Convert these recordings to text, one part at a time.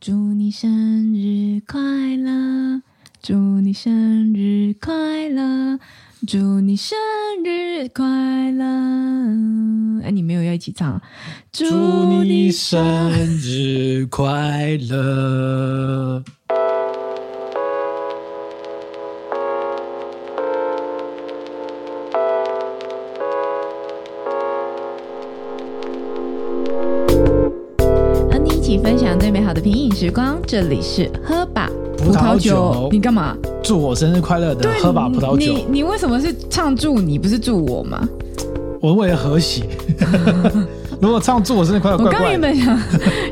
祝你生日快乐，祝你生日快乐，祝你生日快乐。哎，你没有要一起唱？祝你生日快乐。分享最美好的品饮时光，这里是喝吧葡萄酒。你干嘛？祝我生日快乐的喝吧葡萄酒。你你为什么是唱祝你，不是祝我吗？我为了和谐。如果唱祝我生日快乐，我刚原本想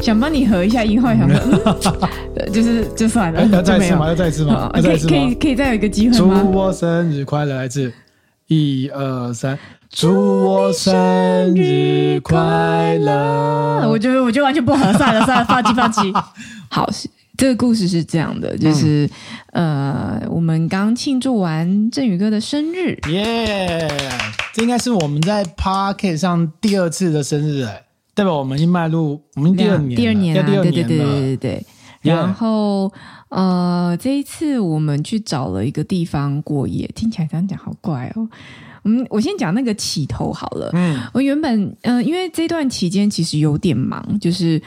想帮你合一下音，后来想说，就是就算了。要再一次吗？要再一次吗？可以可以可以再有一个机会吗？祝我生日快乐，来自一二三。祝我生日快乐！我觉得，我觉得完全不合算了，算了，放弃，放弃。好，这个故事是这样的，就是、嗯、呃，我们刚庆祝完振宇哥的生日，耶！这应该是我们在 Podcast 上第二次的生日，哎，代表我们已经迈入我们第二年，第二年、啊，第二年，对对对对对对。然后呃，这一次我们去找了一个地方过夜，听起来这样讲好怪哦。嗯，我先讲那个起头好了。嗯，我原本嗯、呃，因为这段期间其实有点忙，就是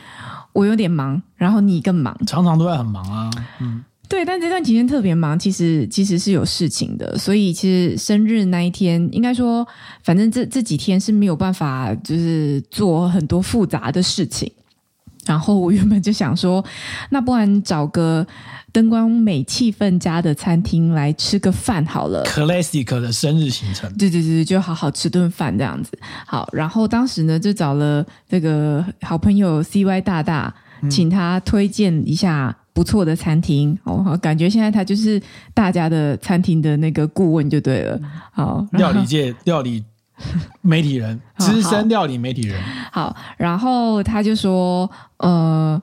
我有点忙，然后你更忙，常常都在很忙啊。嗯，对，但这段期间特别忙，其实其实是有事情的，所以其实生日那一天，应该说，反正这这几天是没有办法，就是做很多复杂的事情。然后我原本就想说，那不然找个灯光美、气氛佳的餐厅来吃个饭好了。Classic 的生日行程，对对对，就好好吃顿饭这样子。好，然后当时呢，就找了这个好朋友 CY 大大，请他推荐一下不错的餐厅。哦、嗯，感觉现在他就是大家的餐厅的那个顾问就对了。好，料理界料理。媒体人，资深料理媒体人。好，好，然后他就说，呃。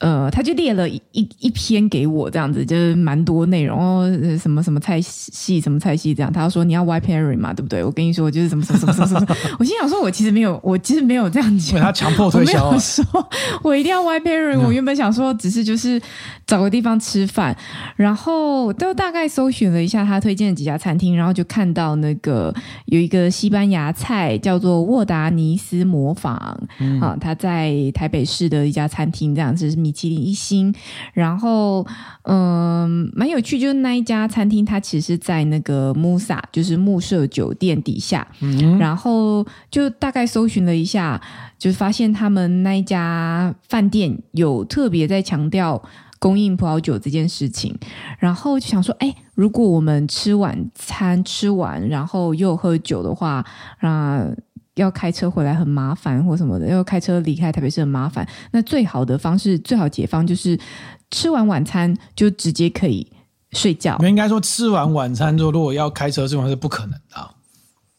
呃，他就列了一一一篇给我，这样子就是蛮多内容哦，什么什么菜系，什么菜系这样。他说你要 white pairing 嘛，对不对？我跟你说就是什么什么什么什么什么。我心想说，我其实没有，我其实没有这样讲。他强迫推销，我没有说我一定要 white pairing。我原本想说，只是就是找个地方吃饭，然后都大概搜寻了一下他推荐的几家餐厅，然后就看到那个有一个西班牙菜叫做沃达尼斯模仿、嗯、啊，他在台北市的一家餐厅，这样子是米其林一星，然后嗯，蛮有趣，就是那一家餐厅，它其实是在那个 Musa，就是慕舍酒店底下，嗯，然后就大概搜寻了一下，就发现他们那一家饭店有特别在强调供应葡萄酒这件事情，然后就想说，哎，如果我们吃晚餐吃完，然后又喝酒的话，那。要开车回来很麻烦或什么的，要开车离开台北市很麻烦。那最好的方式，最好解方就是吃完晚餐就直接可以睡觉。应该说吃完晚餐之后，如果要开车，这种是不可能的。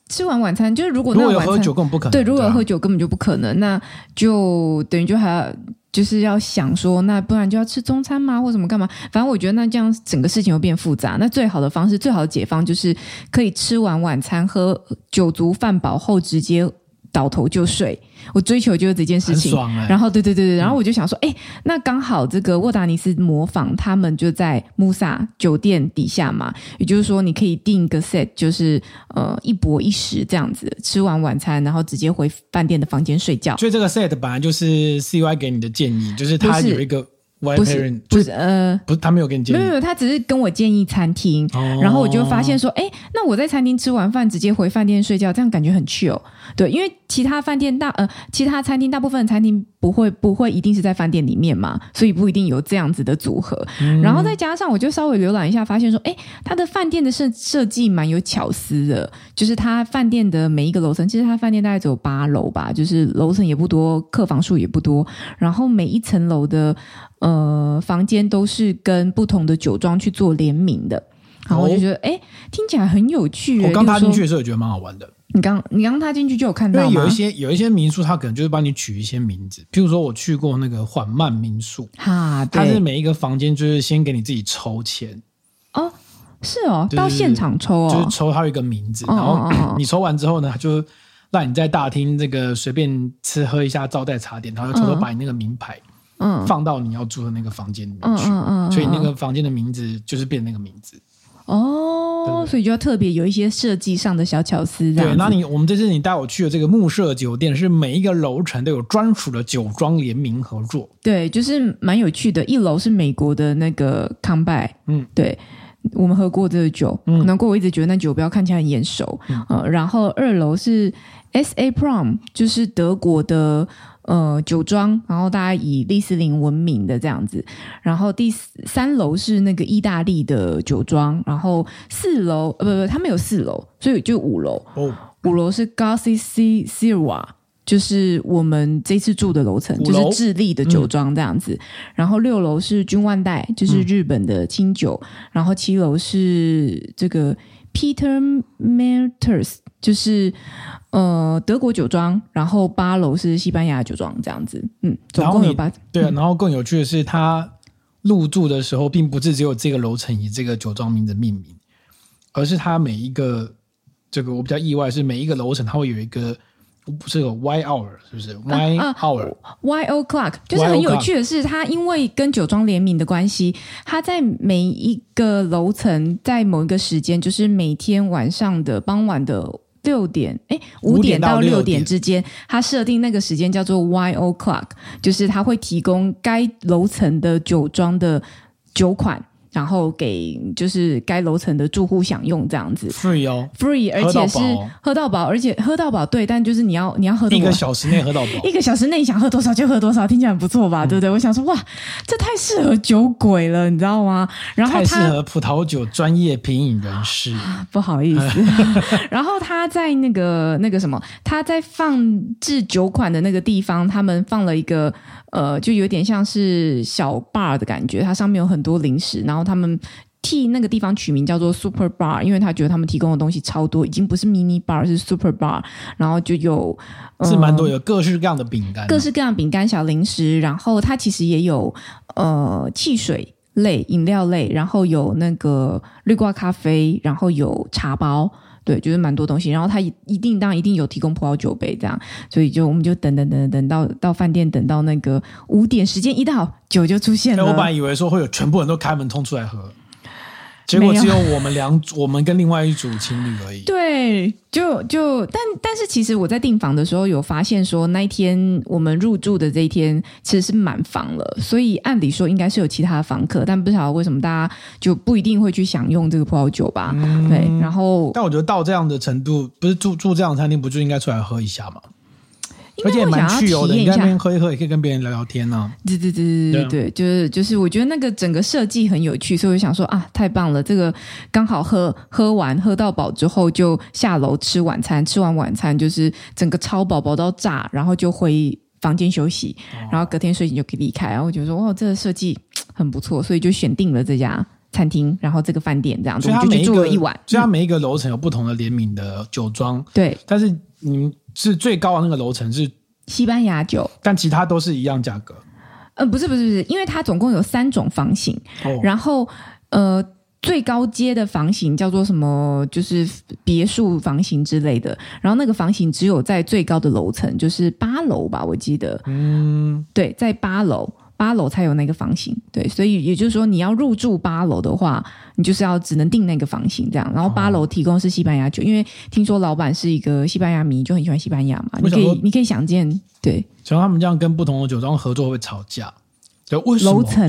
吃完晚餐就是如果如果有喝酒根本不可能。对，如果有喝酒根本就不可能，那就等于就还要就是要想说，那不然就要吃中餐吗？或什么干嘛？反正我觉得那这样整个事情又变复杂。那最好的方式，最好的解方就是可以吃完晚餐，喝酒足饭饱后直接倒头就睡。我追求就是这件事情。爽欸、然后对对对对，然后我就想说，哎、嗯，那刚好这个沃达尼斯模仿他们就在穆萨酒店底下嘛，也就是说你可以订一个 set，就是呃一泊一食这样子，吃完晚餐然后直接回饭店的房间睡觉。所以这个 set 本来就是 CY 给你的建议，就是他有一个。不是不是呃不是他没有给你建议，没有没有，他只是跟我建议餐厅，哦、然后我就发现说，哎，那我在餐厅吃完饭直接回饭店睡觉，这样感觉很 chill。对，因为其他饭店大呃其他餐厅大部分的餐厅不会不会一定是在饭店里面嘛，所以不一定有这样子的组合。嗯、然后再加上我就稍微浏览一下，发现说，哎，他的饭店的设设计蛮有巧思的，就是他饭店的每一个楼层，其实他饭店大概只有八楼吧，就是楼层也不多，客房数也不多，然后每一层楼的。呃，房间都是跟不同的酒庄去做联名的，然后我就觉得，哎、哦，听起来很有趣。我刚踏进去的时候也觉得蛮好玩的。你刚你刚踏进去就有看到吗？因为有一些有一些民宿，他可能就是帮你取一些名字，譬如说我去过那个缓慢民宿，哈，它是每一个房间就是先给你自己抽签哦，是哦，到现场抽哦，就是抽它有一个名字，然后你抽完之后呢，就让你在大厅这个随便吃喝一下招待茶点，然后偷偷把你那个名牌。嗯，放到你要住的那个房间里面去，嗯嗯、所以那个房间的名字就是变那个名字。哦，所以就要特别有一些设计上的小巧思。对，那你我们这次你带我去的这个木舍酒店，是每一个楼层都有专属的酒庄联名合作。对，就是蛮有趣的。一楼是美国的那个康拜，嗯，对，我们喝过这个酒，嗯，难怪我一直觉得那酒标看起来很眼熟。嗯，呃、然后二楼是 S A Prom，就是德国的。呃，酒庄，然后大家以利斯林闻名的这样子，然后第三楼是那个意大利的酒庄，然后四楼呃不不，他们有四楼，所以就五楼。哦，五楼是 Garcia Syrah，就是我们这次住的楼层，就是智利的酒庄这样子。嗯、然后六楼是君万代，就是日本的清酒。嗯、然后七楼是这个 Peter Malters，就是。呃，德国酒庄，然后八楼是西班牙酒庄，这样子，嗯，总共有八。对啊，然后更有趣的是，他入住的时候，并不是只有这个楼层以这个酒庄名字命名，而是他每一个这个我比较意外是每一个楼层，它会有一个不是有 Y hour 是不是 Y hour？Y o'clock 就是很有趣的是，它因为跟酒庄联名的关系，它在每一个楼层在某一个时间，就是每天晚上的傍晚的。六点，哎，五点到六点之间，他设定那个时间叫做 Y o'clock，就是他会提供该楼层的酒庄的酒款。然后给就是该楼层的住户享用这样子，free 哦，free，而且是喝到饱，而且喝到饱，对，但就是你要你要喝多一个小时内喝到饱，一个小时内你想喝多少就喝多少，听起来很不错吧？嗯、对不对？我想说，哇，这太适合酒鬼了，你知道吗？然后太适合葡萄酒专业品饮人士，不好意思。然后他在那个那个什么，他在放置酒款的那个地方，他们放了一个。呃，就有点像是小 bar 的感觉，它上面有很多零食，然后他们替那个地方取名叫做 Super Bar，因为他觉得他们提供的东西超多，已经不是 mini bar，是 Super Bar，然后就有、呃、是蛮多，有各式各样的饼干，各式各样的饼干、小零食，然后它其实也有呃汽水类、饮料类，然后有那个绿瓜咖啡，然后有茶包。对，就是蛮多东西，然后他一定当然一定有提供葡萄酒杯这样，所以就我们就等等等等到到饭店，等到那个五点时间一到，酒就出现了。我本来以为说会有全部人都开门通出来喝。结果只有我们两组，我们跟另外一组情侣而已。对，就就但但是其实我在订房的时候有发现说，那一天我们入住的这一天其实是满房了，所以按理说应该是有其他的房客，但不晓得为什么大家就不一定会去享用这个葡萄酒吧？嗯、对，然后但我觉得到这样的程度，不是住住这样的餐厅，不就应该出来喝一下吗？而且也蛮去油的，你在那边喝一喝，也可以跟别人聊聊天呢、啊。对对对对对对，就是就是，我觉得那个整个设计很有趣，所以我想说啊，太棒了！这个刚好喝喝完喝到饱之后，就下楼吃晚餐，吃完晚餐就是整个超饱饱到炸，然后就回房间休息，然后隔天睡醒就可以离开。然后我觉得说哇，这个设计很不错，所以就选定了这家餐厅，然后这个饭店这样子，就去住了一晚。虽然每一个楼层有不同的联名的酒庄，对，但是你们。是最高的那个楼层是西班牙酒，但其他都是一样价格。呃，不是不是不是，因为它总共有三种房型，哦、然后呃最高阶的房型叫做什么？就是别墅房型之类的。然后那个房型只有在最高的楼层，就是八楼吧，我记得。嗯，对，在八楼。八楼才有那个房型，对，所以也就是说，你要入住八楼的话，你就是要只能订那个房型这样。然后八楼提供是西班牙酒，因为听说老板是一个西班牙迷，就很喜欢西班牙嘛。你可以，你可以想见，对。像他们这样跟不同的酒庄合作会吵架，对，为什么？楼层？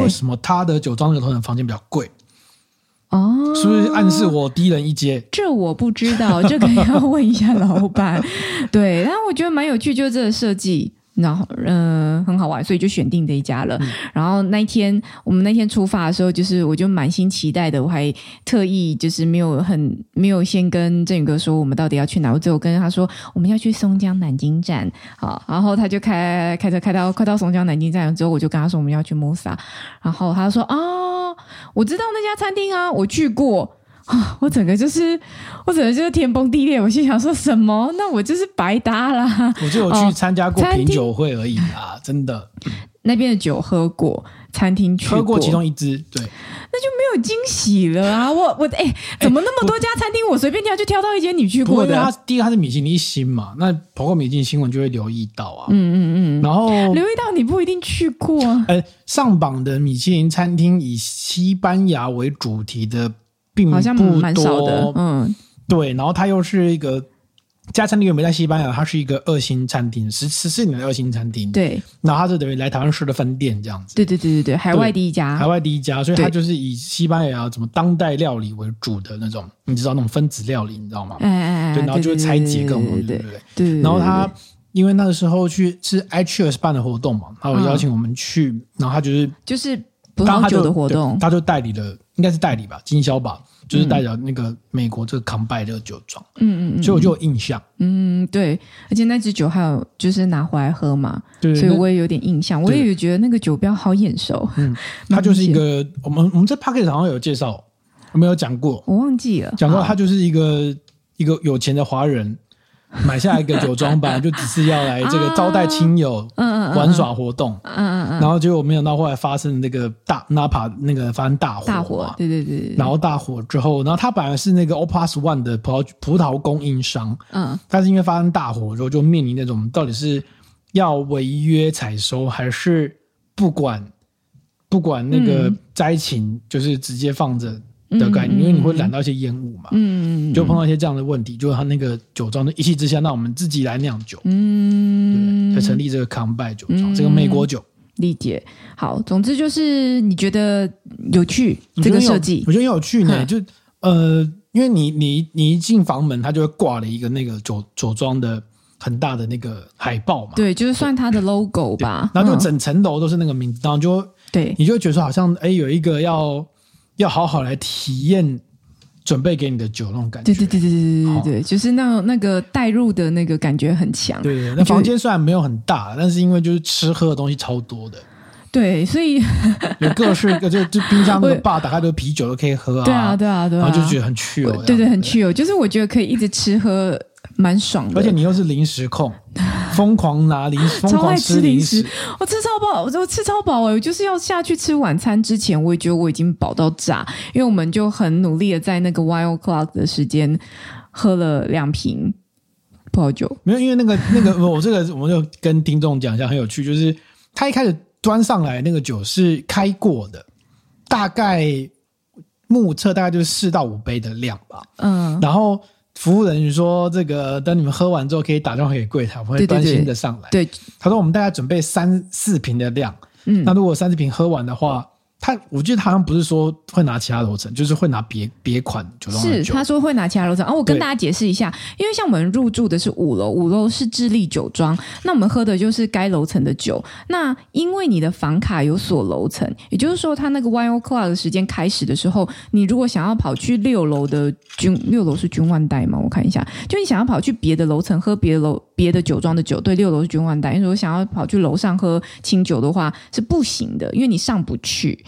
为什么他的酒庄那个楼层房间比较贵？哦，是不是暗示我低人一阶？这我不知道，这个要问一下老板。对，但我觉得蛮有趣，就是这个设计。然后，嗯、呃，很好玩，所以就选定这一家了。嗯、然后那一天，我们那天出发的时候，就是我就满心期待的，我还特意就是没有很没有先跟振宇哥说我们到底要去哪，我最后跟他说我们要去松江南京站。好，然后他就开开车开到快到松江南京站之后，我就跟他说我们要去 Musa。然后他说啊、哦，我知道那家餐厅啊，我去过。啊！我整个就是，我整个就是天崩地裂。我心想说什么？那我就是白搭啦。我就有去参加过品酒会而已啊，真的。那边的酒喝过，餐厅去过，喝过其中一支，对。那就没有惊喜了啊！我我哎，怎么那么多家餐厅，我随便挑就挑到一间你去过的？他第一个他是米其林一星嘛，那跑过米其林新闻就会留意到啊。嗯嗯嗯，然后留意到你不一定去过啊。哎，上榜的米其林餐厅以西班牙为主题的，并不多，好像蛮少的。嗯，对，然后它又是一个。家餐厅又没在西班牙，它是一个二星餐厅，十十四年的二星餐厅。对，然后它是等于来台湾市的分店这样子。对对对对对，海外第一家，海外第一家，所以它就是以西班牙什么当代料理为主的那种，你知道那种分子料理，你知道吗？哎哎哎，对，然后就会拆解各种东西，对不对？对。然后他因为那个时候去是 iCHEERS 办的活动嘛，他有邀请我们去，然后他就是就是葡萄酒的活动，他就代理了，应该是代理吧，经销吧。就是代表那个美国这个康拜这个酒庄，嗯嗯嗯，所以我就有印象，嗯对，而且那支酒还有就是拿回来喝嘛，对，所以我也有点印象，我也有觉得那个酒标好眼熟，嗯，它就是一个我们我们在 pocket 好像有介绍，我没有讲过，我忘记了，讲过它就是一个一个有钱的华人。买下一个酒庄吧，就只是要来这个招待亲友、玩耍活动，嗯嗯嗯，然后结果没想到后来发生那个大 Napa 那个发生大火，大火，对对对，然后大火之后，然后他本来是那个 Opus One 的葡萄葡萄供应商，嗯，但是因为发生大火之后，就面临那种到底是要违约采收，还是不管不管那个灾情，就是直接放着。的概念，因为你会染到一些烟雾嘛，嗯，就碰到一些这样的问题，就是他那个酒庄的一气之下，那我们自己来酿酒，嗯，对，才成立这个康拜酒庄，这个美国酒。理解。好，总之就是你觉得有趣这个设计，我觉得有趣呢。就呃，因为你你你一进房门，它就会挂了一个那个酒酒庄的很大的那个海报嘛，对，就是算它的 logo 吧。然后就整层楼都是那个名字，然后就对，你就会觉得说好像哎有一个要。要好好来体验准备给你的酒那种感觉，对对对对对对对，就是那那个带入的那个感觉很强。对对，那房间虽然没有很大，但是因为就是吃喝的东西超多的，对，所以 有各式各 就就冰箱那个坝打开都啤酒都可以喝啊，对啊对啊对啊，然后就觉得很趣哦，对对很趣哦，就是我觉得可以一直吃喝。蛮爽的，而且你又是零食控，疯狂拿零食，疯狂吃零食，我吃超饱，我我吃超饱哎！我就是要下去吃晚餐之前，我也觉得我已经饱到炸，因为我们就很努力的在那个 One O'clock 的时间喝了两瓶葡萄酒。没有，因为那个那个 我这个我们就跟听众讲一下，很有趣，就是他一开始端上来那个酒是开过的，大概目测大概就是四到五杯的量吧，嗯，然后。服务人员说：“这个等你们喝完之后，可以打电话给柜台，我会端新的上来。”对，他说：“我们大概准备三四瓶的量，嗯，那如果三四瓶喝完的话。”他，我记得他好像不是说会拿其他楼层，就是会拿别别款酒庄。是，他说会拿其他楼层。哦，我跟大家解释一下，因为像我们入住的是五楼，五楼是智利酒庄，那我们喝的就是该楼层的酒。那因为你的房卡有锁楼层，也就是说，他那个 Wine O'Clock 的时间开始的时候，你如果想要跑去六楼的君，六楼是君万代吗？我看一下，就你想要跑去别的楼层喝别的楼别的酒庄的酒，对，六楼是君万代。如果想要跑去楼上喝清酒的话，是不行的，因为你上不去。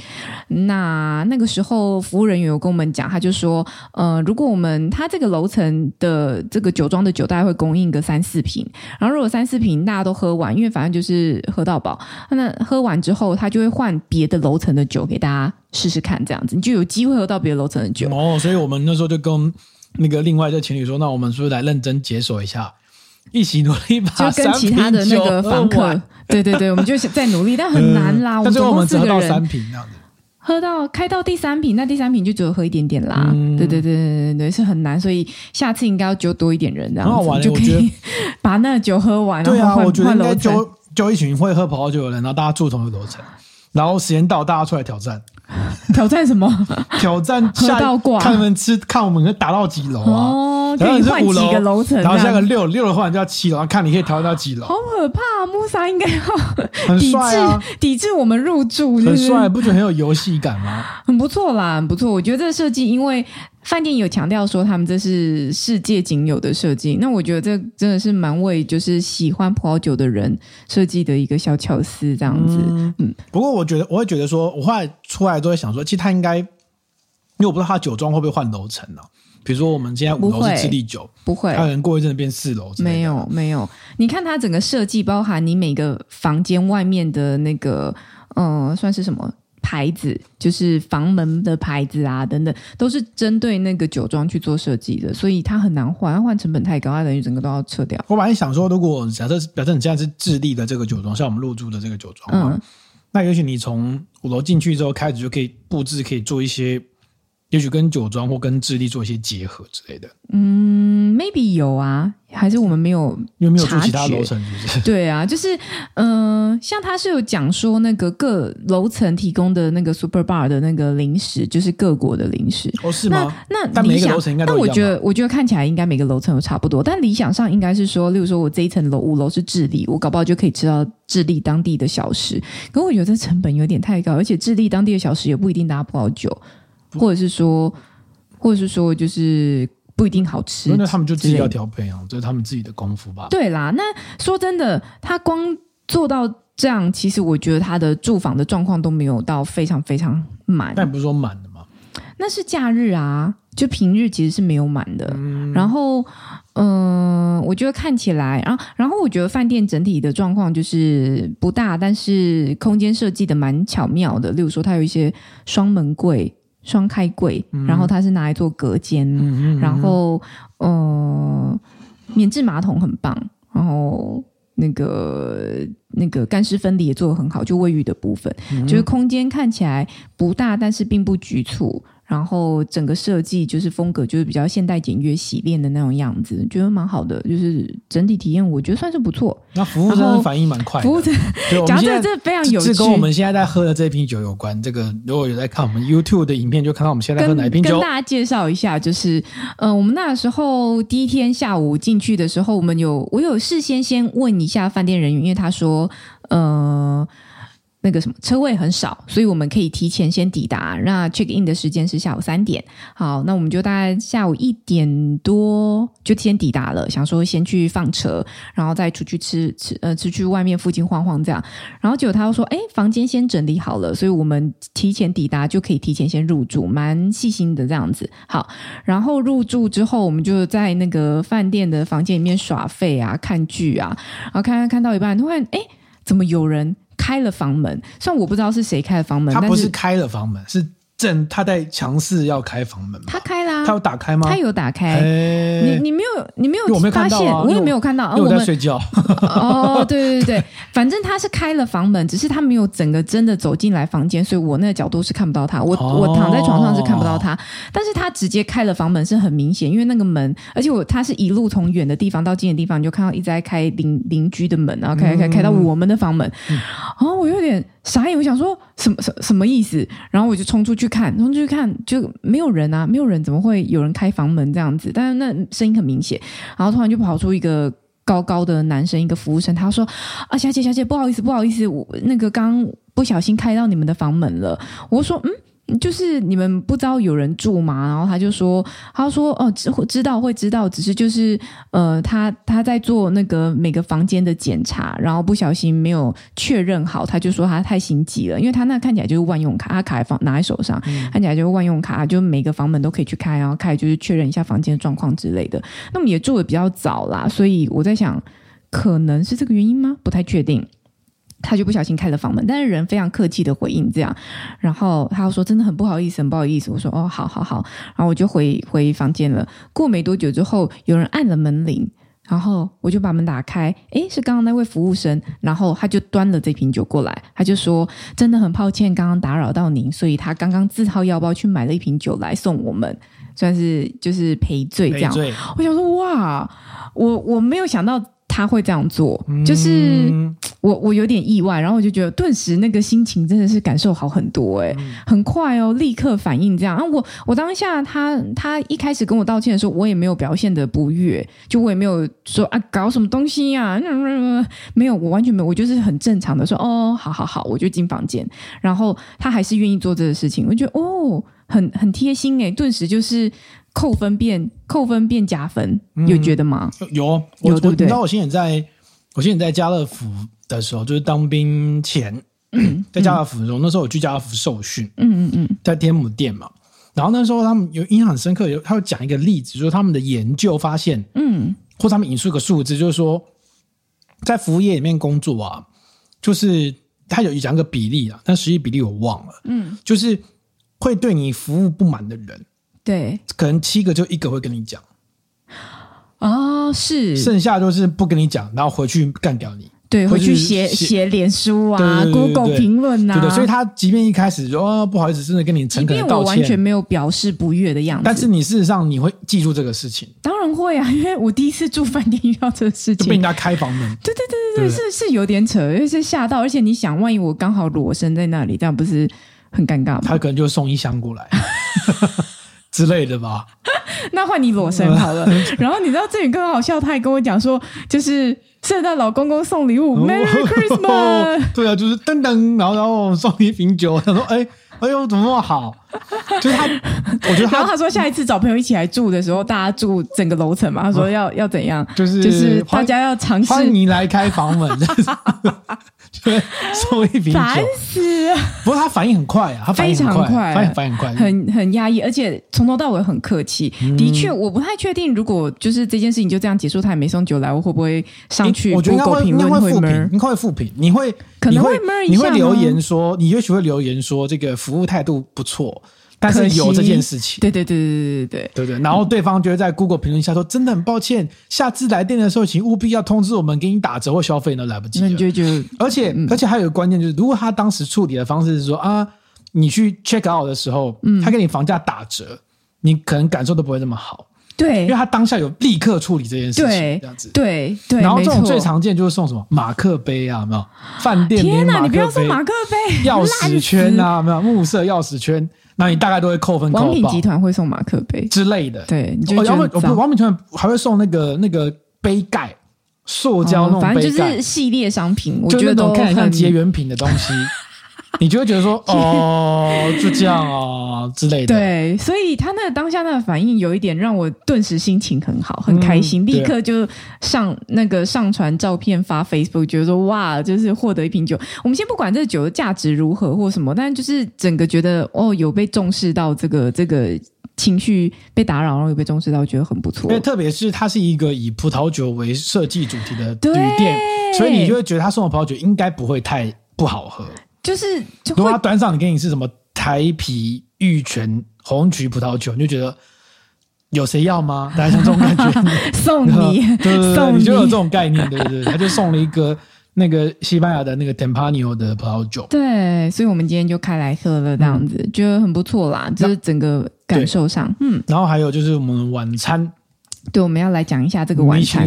那那个时候，服务人员有跟我们讲，他就说，呃，如果我们他这个楼层的这个酒庄的酒，大概会供应个三四瓶，然后如果三四瓶大家都喝完，因为反正就是喝到饱，那喝完之后，他就会换别的楼层的酒给大家试试看，这样子你就有机会喝到别的楼层的酒。哦，所以我们那时候就跟那个另外的情侣说，那我们是不是来认真解锁一下？一起努力把就跟其他的那个房客，对对对，我们就在努力，但很难啦。嗯、但是我们只喝到三瓶这样子，喝到开到第三瓶，那第三瓶就只有喝一点点啦。嗯、对对对对对对，是很难，所以下次应该要揪多一点人，这样子就可以 把那酒喝完。对啊，我觉得应该揪揪一群会喝葡萄酒的人，然后大家住同一个楼层，然后时间到大家出来挑战。挑战什么？挑战下到挂，看你们吃，看我们能打到几楼啊？哦，可以换几个楼层，然后下个六六的话，你就要七楼，看你可以挑战到几楼。好可怕啊！穆萨应该要抵制啊，抵制我们入住，很帅，不觉得很有游戏感吗？很不错啦，很不错。我觉得这个设计，因为。饭店有强调说他们这是世界仅有的设计，那我觉得这真的是蛮为就是喜欢葡萄酒的人设计的一个小巧思，这样子。嗯，嗯，不过我觉得我会觉得说，我后来出来都会想说，其实他应该，因为我不知道他酒庄会不会换楼层呢？比如说我们现在五楼是智利酒，不会，他可能过一阵子变四楼。没有没有，你看它整个设计，包含你每个房间外面的那个，嗯、呃，算是什么？牌子，就是房门的牌子啊等等，都是针对那个酒庄去做设计的，所以它很难换，换成本太高，它等于整个都要撤掉。我本来想说，如果假设假设你现在是智利的这个酒庄，像我们入住的这个酒庄，嗯，那也许你从五楼进去之后开始就可以布置，可以做一些。也许跟酒庄或跟智利做一些结合之类的。嗯，maybe 有啊，还是我们没有，因为没有住其他楼层，是不是？对啊，就是嗯、呃，像他是有讲说那个各楼层提供的那个 super bar 的那个零食，就是各国的零食。哦，是吗？那那但每个楼层应该。但我觉得，我觉得看起来应该每个楼层都差不多。但理想上应该是说，例如说我这一层楼五楼是智利，我搞不好就可以吃到智利当地的小食。可我觉得这成本有点太高，而且智利当地的小食也不一定搭葡萄酒。或者是说，或者是说，就是不一定好吃。那他们就自己要调配啊，这是他们自己的功夫吧？对啦，那说真的，他光做到这样，其实我觉得他的住房的状况都没有到非常非常满。但不是说满的吗？那是假日啊，就平日其实是没有满的。嗯、然后，嗯、呃，我觉得看起来，然后，然后我觉得饭店整体的状况就是不大，但是空间设计的蛮巧妙的。例如说，它有一些双门柜。双开柜，然后它是拿来做隔间，嗯、然后呃，免治马桶很棒，然后那个那个干湿分离也做得很好，就卫浴的部分，嗯、就是空间看起来不大，但是并不局促。然后整个设计就是风格，就是比较现代简约洗练的那种样子，觉得蛮好的。就是整体体验，我觉得算是不错。那服务生反应蛮快的。服务生讲这这非常有趣，是跟我们现在在喝的这瓶酒有关。这个如果有在看我们 YouTube 的影片，就看到我们现在喝哪一瓶酒。跟大家介绍一下，就是呃，我们那时候第一天下午进去的时候，我们有我有事先先问一下饭店人员，因为他说呃。那个什么车位很少，所以我们可以提前先抵达。那 check in 的时间是下午三点。好，那我们就大概下午一点多就先抵达了，想说先去放车，然后再出去吃吃呃，出去外面附近晃晃这样。然后结果他又说，哎，房间先整理好了，所以我们提前抵达就可以提前先入住，蛮细心的这样子。好，然后入住之后，我们就在那个饭店的房间里面耍废啊，看剧啊，然后看看看到一半，突然哎，怎么有人？开了房门，虽然我不知道是谁开了房门，他不是开了房门，是。正他在强势要开房门，他开啦，他有打开吗？他有打开，你你没有你没有发现，我也没有看到，我在睡觉。哦，对对对，反正他是开了房门，只是他没有整个真的走进来房间，所以我那个角度是看不到他。我我躺在床上是看不到他，但是他直接开了房门是很明显，因为那个门，而且我他是一路从远的地方到近的地方，你就看到一直在开邻邻居的门，然后开开开开到我们的房门，哦，我有点傻眼，我想说什么什什么意思？然后我就冲出去。看，冲出去看，就没有人啊，没有人，怎么会有人开房门这样子？但是那声音很明显，然后突然就跑出一个高高的男生，一个服务生，他说：“啊，小姐，小姐，不好意思，不好意思，我那个刚不小心开到你们的房门了。”我说：“嗯。”就是你们不知道有人住吗？然后他就说，他说哦，知知道会知道，只是就是呃，他他在做那个每个房间的检查，然后不小心没有确认好，他就说他太心急了，因为他那看起来就是万用卡，他卡在房拿在手上，嗯、看起来就是万用卡，就每个房门都可以去开，然后开就是确认一下房间的状况之类的。那么也住的比较早啦，所以我在想，可能是这个原因吗？不太确定。他就不小心开了房门，但是人非常客气的回应这样，然后他又说真的很不好意思，很不好意思。我说哦，好好好，然后我就回回房间了。过没多久之后，有人按了门铃，然后我就把门打开，诶，是刚刚那位服务生，然后他就端了这瓶酒过来，他就说真的很抱歉刚刚打扰到您，所以他刚刚自掏腰包去买了一瓶酒来送我们，算是就是赔罪这样。我想说哇，我我没有想到。他会这样做，就是我我有点意外，然后我就觉得顿时那个心情真的是感受好很多诶，很快哦，立刻反应这样。啊我我当下他他一开始跟我道歉的时候，我也没有表现的不悦，就我也没有说啊搞什么东西呀，没有，我完全没有，我就是很正常的说哦，好好好，我就进房间，然后他还是愿意做这个事情，我觉得哦，很很贴心欸，顿时就是。扣分变扣分变加分，有觉得吗？嗯、有，我有对不对？你知道我现在在，我现在在家乐福的时候，就是当兵前，嗯、在家乐福的时候，嗯、那时候我去家乐福受训，嗯嗯嗯，在天母店嘛。然后那时候他们有印象很深刻，有他会讲一个例子，就是他们的研究发现，嗯，或他们引述一个数字，就是说，在服务业里面工作啊，就是他有讲一个比例啊，但实际比例我忘了。嗯，就是会对你服务不满的人，对，可能七个就一个会跟你讲。哦，是，剩下就是不跟你讲，然后回去干掉你。对，回去写写脸书啊，Google 评论啊，对对，所以他即便一开始说哦，不好意思，真的跟你诚恳的道歉，我完全没有表示不悦的样子，但是你事实上你会记住这个事情，当然会啊，因为我第一次住饭店遇到这个事情，被人家开房门，对对对对对，是是有点扯，因为是吓到，而且你想，万一我刚好裸身在那里，这样不是很尴尬吗？他可能就送一箱过来 之类的吧。那换你裸身好了，然后你知道这里更好笑，他还跟我讲说，就是。圣诞老公公送礼物，Merry Christmas！对啊，就是噔噔，然后然后送一瓶酒。他说：“哎，哎呦，怎么那么好？”就是他，我觉得他。然后他说，下一次找朋友一起来住的时候，大家住整个楼层嘛。他说要要怎样？就是就是大家要尝试。欢迎你来开房门。对，送一瓶酒，烦死了！不过他反应很快啊，他反应很快，反应反应很快，很很压抑，而且从头到尾很客气。的确，我不太确定，如果就是这件事情就这样结束，他也没送酒来，我会不会上去？我觉得应该会，应该会复评，应该会复评。你会可能会你会留言说，你也许会留言说这个服务态度不错。但是有这件事情，对对对对对对对对，然后对方就会在 Google 评论下说：“真的很抱歉，下次来电的时候，请务必要通知我们，给你打折或消费呢，来不及了。”就就而且、嗯、而且还有一个关键就是，如果他当时处理的方式是说啊，你去 check out 的时候，嗯，他给你房价打折，你可能感受都不会那么好。对，因为他当下有立刻处理这件事情，对这样子，对对。然后这种最常见就是送什么马克杯啊，有没有？饭店天哪，你不要送马克杯，钥匙圈啊，没有？木色钥匙圈。那你大概都会扣分扣。王品集团会送马克杯之类的，对，你就觉得哦，不，王品集团还会送那个那个杯盖，塑胶那种杯盖，反正就是系列商品，我觉得都看起来像结缘品的东西。你就会觉得说 哦，就这样啊之类的。对，所以他那个当下那个反应有一点让我顿时心情很好，很开心，嗯、立刻就上那个上传照片发 Facebook，觉得说哇，就是获得一瓶酒。我们先不管这个酒的价值如何或什么，但是就是整个觉得哦，有被重视到这个这个情绪被打扰，然后有被重视到，觉得很不错。因为特别是它是一个以葡萄酒为设计主题的旅店，所以你就会觉得他送的葡萄酒应该不会太不好喝。就是，就如果他端上你给你是什么台啤、玉泉、红橘葡萄酒，你就觉得有谁要吗？大家像这种感觉，送你，对对对，你就有这种概念，对不对？他就送了一个那个西班牙的那个 Tempranillo 的葡萄酒，对，所以我们今天就开来喝了，这样子、嗯、觉得很不错啦，就是整个感受上，嗯。然后还有就是我们晚餐。对，我们要来讲一下这个晚餐。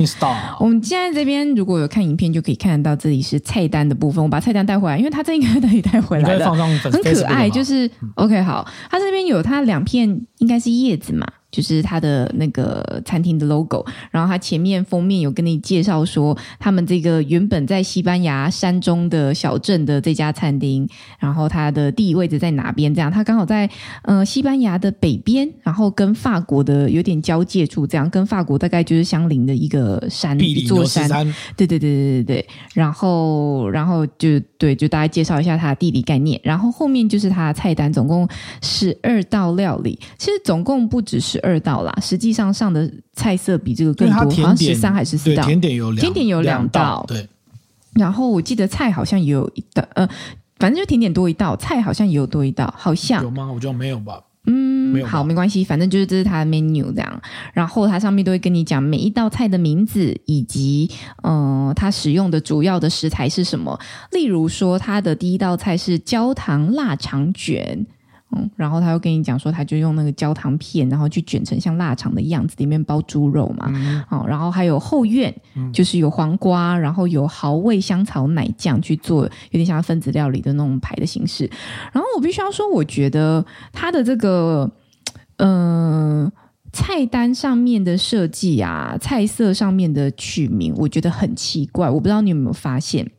我们现在这边如果有看影片，就可以看得到这里是菜单的部分。我把菜单带回来，因为它这应该可以带回来的，很可爱。就是 OK，好，它这边有它两片，应该是叶子嘛。就是它的那个餐厅的 logo，然后它前面封面有跟你介绍说，他们这个原本在西班牙山中的小镇的这家餐厅，然后它的地理位置在哪边？这样，它刚好在呃西班牙的北边，然后跟法国的有点交界处，这样跟法国大概就是相邻的一个山，一座山。对对对对对对。然后，然后就对，就大概介绍一下它的地理概念。然后后面就是它的菜单，总共十二道料理。其实总共不只是。二道啦，实际上上的菜色比这个更多，好像十三还是四道？甜点有两，甜点有两道，对。然后我记得菜好像也有一道，呃，反正就甜点多一道，菜好像也有多一道，好像有吗？我觉得没有吧。嗯。好，没关系，反正就是这是它的 menu 这样。然后它上面都会跟你讲每一道菜的名字，以及嗯、呃，它使用的主要的食材是什么。例如说，它的第一道菜是焦糖腊肠卷。嗯，然后他又跟你讲说，他就用那个焦糖片，然后去卷成像腊肠的样子，里面包猪肉嘛。嗯，哦，然后还有后院，就是有黄瓜，然后有蚝味香草奶酱去做，有点像分子料理的那种排的形式。然后我必须要说，我觉得他的这个，嗯、呃，菜单上面的设计啊，菜色上面的取名，我觉得很奇怪。我不知道你有没有发现，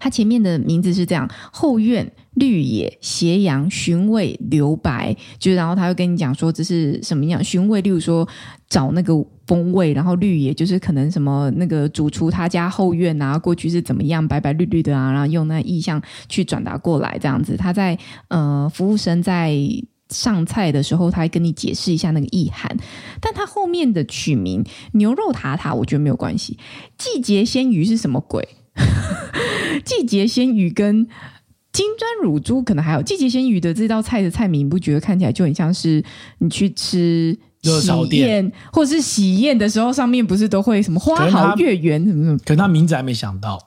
它前面的名字是这样：后院。绿野、斜阳、寻味、留白，就是然后他会跟你讲说这是什么样寻味，例如说找那个风味，然后绿野就是可能什么那个主厨他家后院啊，过去是怎么样白白绿绿的啊，然后用那意象去转达过来这样子。他在呃服务生在上菜的时候，他还跟你解释一下那个意涵，但他后面的取名牛肉塔塔，我觉得没有关系。季节鲜鱼是什么鬼？季节鲜鱼跟金砖乳猪可能还有季节鲜鱼的这道菜的菜名，你不觉得看起来就很像是你去吃喜宴或者是喜宴的时候，上面不是都会什么花好月圆什么什么？可能他名字还没想到。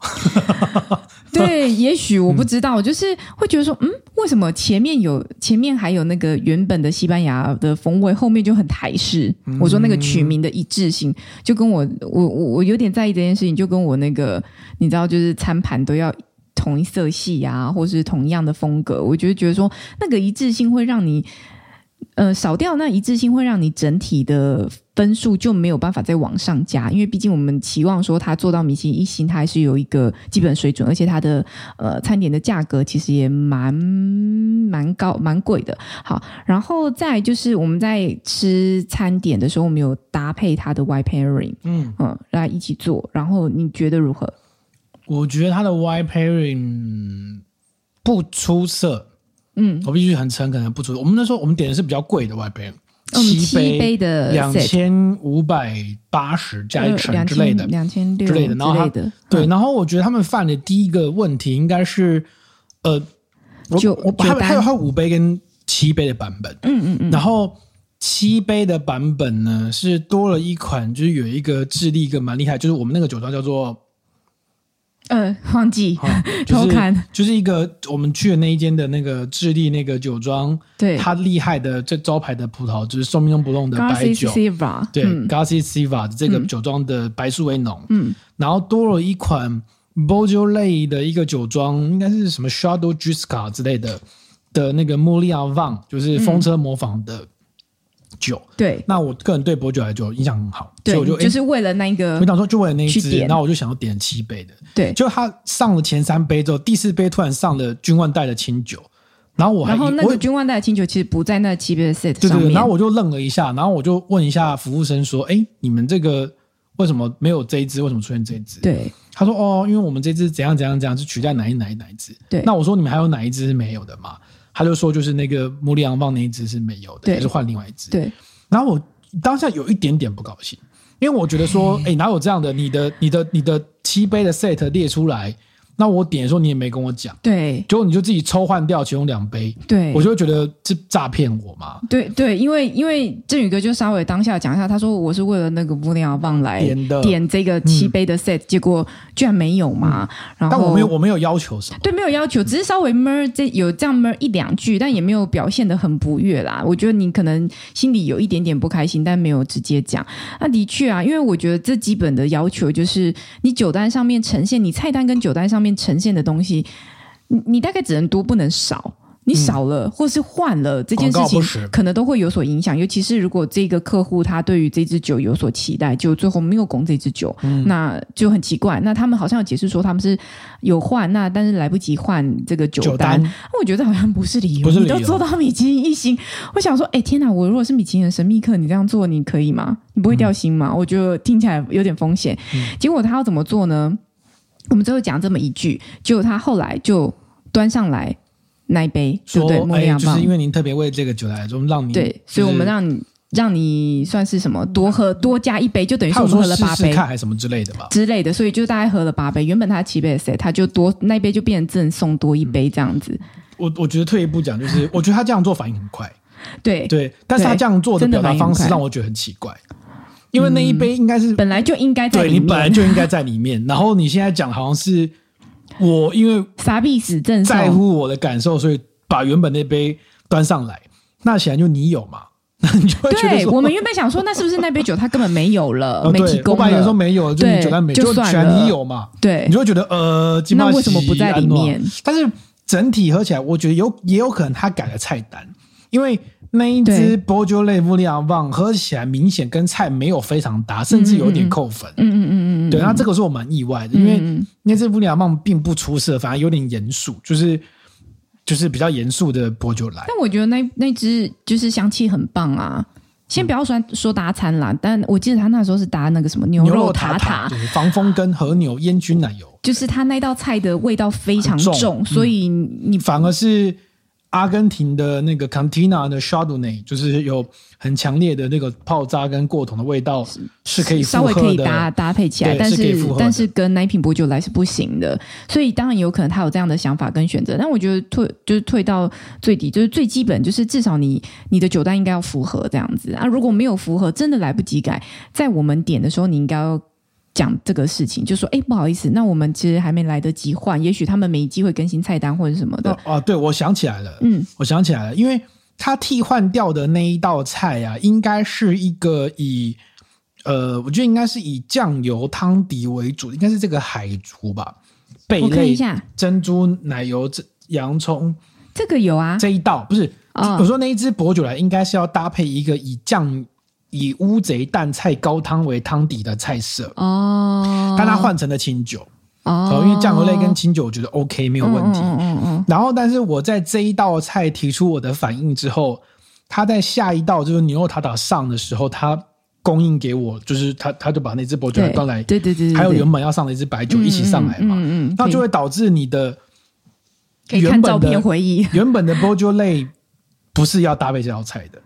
对，也许我不知道，嗯、就是会觉得说，嗯，为什么前面有前面还有那个原本的西班牙的风味，后面就很台式？嗯、我说那个取名的一致性，就跟我我我我有点在意这件事情，就跟我那个你知道，就是餐盘都要同一色系啊，或是同样的风格，我就觉得说那个一致性会让你。呃，少掉那一致性会让你整体的分数就没有办法再往上加，因为毕竟我们期望说它做到米其林一星，它还是有一个基本水准，而且它的呃餐点的价格其实也蛮蛮高蛮贵的。好，然后再就是我们在吃餐点的时候，我们有搭配它的 wine pairing，嗯嗯，来一起做。然后你觉得如何？我觉得它的 wine pairing 不出色。嗯，我必须很诚恳的不出。我们那时候我们点的是比较贵的 Y pairing。七杯的两千五百八十加一成之类的，两千六之类的。然后他对，然后我觉得他们犯的第一个问题应该是，呃，我我还有还有还有五杯跟七杯的版本，嗯嗯嗯。然后七杯的版本呢是多了一款，就是有一个智利一个蛮厉害，就是我们那个酒庄叫做。呃，忘记、哦 就是、偷看，就是一个我们去的那一间的那个智利那个酒庄，对，它厉害的这招牌的葡萄就是 Sauvignon Blanc 的白酒对、嗯、Garcia Siva 这个酒庄的白树维农，嗯，然后多了一款 Beaujolais 的一个酒庄，应该是什么 Château Jusqu'à 之类的的那个 Moulin à Vent，就是风车模仿的。嗯酒对，那我个人对薄酒莱酒印象很好，对，所以我就就是为了那个，我想说就为了那一支，然后我就想要点七杯的，对，就他上了前三杯之后，第四杯突然上了君万代的清酒，然后我还然后那个君万代的清酒其实不在那七杯的 set 上面，对对对，然后我就愣了一下，然后我就问一下服务生说，哎，你们这个为什么没有这一支？为什么出现这一支？对，他说哦，因为我们这支怎样怎样怎样是取代哪一哪一哪一支？对，那我说你们还有哪一支是没有的吗？他就说就是那个穆里昂旺那一支是没有的，还是换另外一支？对。然后我当下有一点点不高兴，因为我觉得说，哎，哪有这样的？你的、你的、你的七杯的 set 列出来。那我点的时候你也没跟我讲，对，结果你就自己抽换掉其中两杯，对，我就会觉得这诈骗我嘛。对对，因为因为振宇哥就稍微当下讲一下，他说我是为了那个穆里昂旺来点的点这个七杯的 set，、嗯、结果居然没有嘛。嗯、然后但我没有我没有要求什么，对，没有要求，只是稍微闷这有这样闷一两句，但也没有表现的很不悦啦。我觉得你可能心里有一点点不开心，但没有直接讲。那的确啊，因为我觉得这基本的要求就是你酒单上面呈现，你菜单跟酒单上面呈现的东西。你你大概只能多不能少，你少了、嗯、或是换了这件事情，可能都会有所影响。尤其是如果这个客户他对于这支酒有所期待，就最后没有供这支酒，嗯、那就很奇怪。那他们好像有解释说他们是有换，那但是来不及换这个酒单。我觉得好像不是理由，不是理由，你都做到米其林一星。我想说，哎天哪！我如果是米其林的神秘客，你这样做你可以吗？你不会掉星吗？嗯、我觉得听起来有点风险。嗯、结果他要怎么做呢？我们最后讲这么一句，结果他后来就端上来那一杯，说对不对？哎，就是因为您特别为这个酒来，就让你对，所以我们让你让你算是什么多喝多加一杯，就等于说我们喝了八杯，看还是什么之类的吧？之类的，所以就大概喝了八杯。原本他七杯的 set，他就多那一杯就变成赠送多一杯这样子。嗯、我我觉得退一步讲，就是我觉得他这样做反应很快，对对，但是他这样做的表达方式让我觉得很奇怪。因为那一杯应该是、嗯、本来就应该在里面，对，你本来就应该在里面。然后你现在讲好像是我因为傻逼死正在乎我的感受，所以把原本那杯端上来。那显然就你有嘛？对，我们原本想说，那是不是那杯酒它根本没有了，哦、没提供了？我本来说没有，就你酒单没，就算你有嘛？对，你就会觉得呃，那为什么不在里面？但是整体喝起来，我觉得有也有可能他改了菜单，因为。那一支薄酒莱穆里昂旺喝起来明显跟菜没有非常搭，甚至有点扣分。嗯嗯嗯嗯对，那这个是我蛮意外的，因为那支穆里昂旺并不出色，反而有点严肃，就是就是比较严肃的薄酒来。但我觉得那那支就是香气很棒啊。先不要说说搭餐啦，但我记得他那时候是搭那个什么牛肉塔塔，塔，防风跟和牛烟熏奶油，就是他那道菜的味道非常重，重所以你反而是。阿根廷的那个 Cantina 的 Chardonnay，就是有很强烈的那个泡渣跟过桶的味道，是可以稍微可以搭搭配起来，但是，是但是跟那一瓶薄酒来是不行的。所以当然有可能他有这样的想法跟选择，但我觉得退就是退到最低，就是最基本，就是至少你你的酒单应该要符合这样子啊。如果没有符合，真的来不及改，在我们点的时候，你应该要。讲这个事情，就说哎，不好意思，那我们其实还没来得及换，也许他们没机会更新菜单或者什么的。哦，对，我想起来了，嗯，我想起来了，因为他替换掉的那一道菜啊，应该是一个以呃，我觉得应该是以酱油汤底为主，应该是这个海竹吧，贝类，珍珠奶油这洋葱，这个有啊，这一道不是，哦、我说那一只薄酒来，应该是要搭配一个以酱。以乌贼淡菜高汤为汤底的菜色哦，但它换成了清酒哦，因为酱油类跟清酒我觉得 OK 没有问题。嗯嗯嗯。然后，但是我在这一道菜提出我的反应之后，他在下一道就是牛肉塔塔上的时候，他供应给我，就是他他就把那只薄酒来端来，对对对，还有原本要上的一只白酒一起上来嘛，嗯嗯，那就会导致你的原本的回忆，原本的伯爵类不是要搭配这道菜的。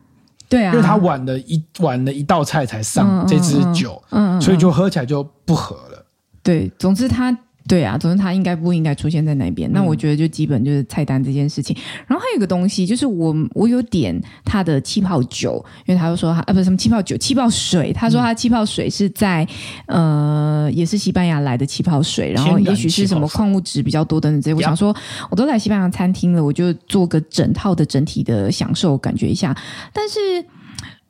对啊，因为他晚了一晚了一道菜才上这支酒，所以就喝起来就不合了。对，总之他。对啊，总之他应该不应该出现在那边。那我觉得就基本就是菜单这件事情。嗯、然后还有一个东西，就是我我有点他的气泡酒，因为他就说他啊不是什么气泡酒，气泡水。他说他气泡水是在、嗯、呃也是西班牙来的气泡水，然后也许是什么矿物质比较多等等这些。我想说，我都来西班牙餐厅了，我就做个整套的整体的享受感觉一下。但是。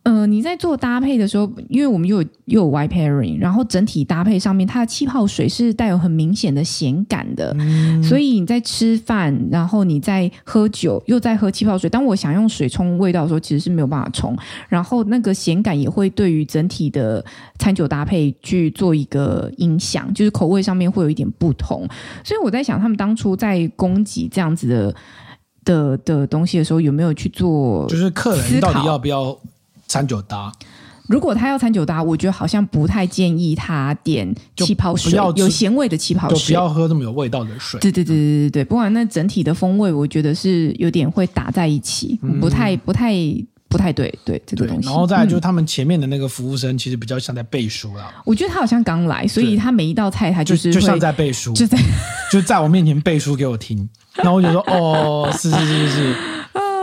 呃，你在做搭配的时候，因为我们又有又有 white pairing，然后整体搭配上面，它的气泡水是带有很明显的咸感的，嗯、所以你在吃饭，然后你在喝酒，又在喝气泡水。当我想用水冲味道的时候，其实是没有办法冲，然后那个咸感也会对于整体的餐酒搭配去做一个影响，就是口味上面会有一点不同。所以我在想，他们当初在供给这样子的的的东西的时候，有没有去做？就是客人到底要不要？餐酒搭，如果他要餐酒搭，我觉得好像不太建议他点气泡水，有咸味的气泡水，不要喝这么有味道的水。对对对对对对，不管那整体的风味，我觉得是有点会打在一起，嗯、不太不太不太对。对这个东西，然后再来就是他们前面的那个服务生，其实比较像在背书啦。我觉得他好像刚来，所以他每一道菜他就是就，就像在背书，就在就在我面前背书给我听。然后我就说哦，是是是是是。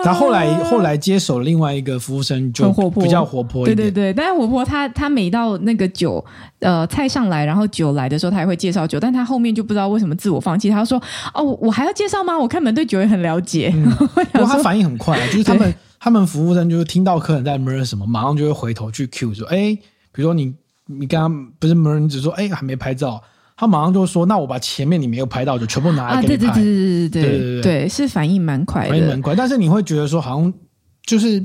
他后来后来接手了另外一个服务生，就比较活泼一点。对对对，但是活泼他他每到那个酒呃菜上来，然后酒来的时候，他也会介绍酒，但他后面就不知道为什么自我放弃。他说：“哦，我还要介绍吗？我看门对酒也很了解。嗯” 不过他反应很快，就是他们他们服务生就是听到客人在 murmur 什么，马上就会回头去 cue 说：“哎，比如说你你刚刚不是 murmur，你只说哎还没拍照。”他马上就说：“那我把前面你没有拍到的全部拿来给你拍。”啊，对对对对对对对对对，对是反应蛮快的，反应蛮快。但是你会觉得说，好像就是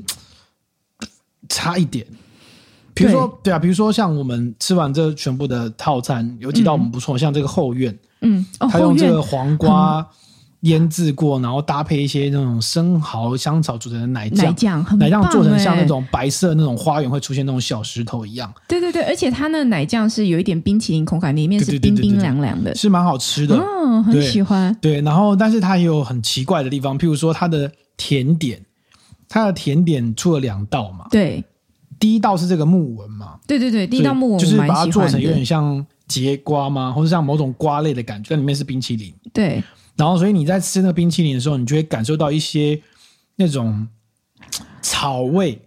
差一点。比如说，对，对啊，比如说像我们吃完这全部的套餐，有几道我们不错，嗯、像这个后院，嗯，哦、他用这个黄瓜。腌制过，然后搭配一些那种生蚝、香草组成的奶酱，奶酱，奶酱做成像那种白色那种花园会出现那种小石头一样。对对对，而且它那奶酱是有一点冰淇淋口感，里面是冰冰凉凉的，是蛮好吃的。嗯，很喜欢。对，然后但是它也有很奇怪的地方，譬如说它的甜点，它的甜点出了两道嘛。对，第一道是这个木纹嘛。对对对，第一道木纹就是把它做成有点像节瓜吗，或者像某种瓜类的感觉，但里面是冰淇淋。对。然后，所以你在吃那个冰淇淋的时候，你就会感受到一些那种草味。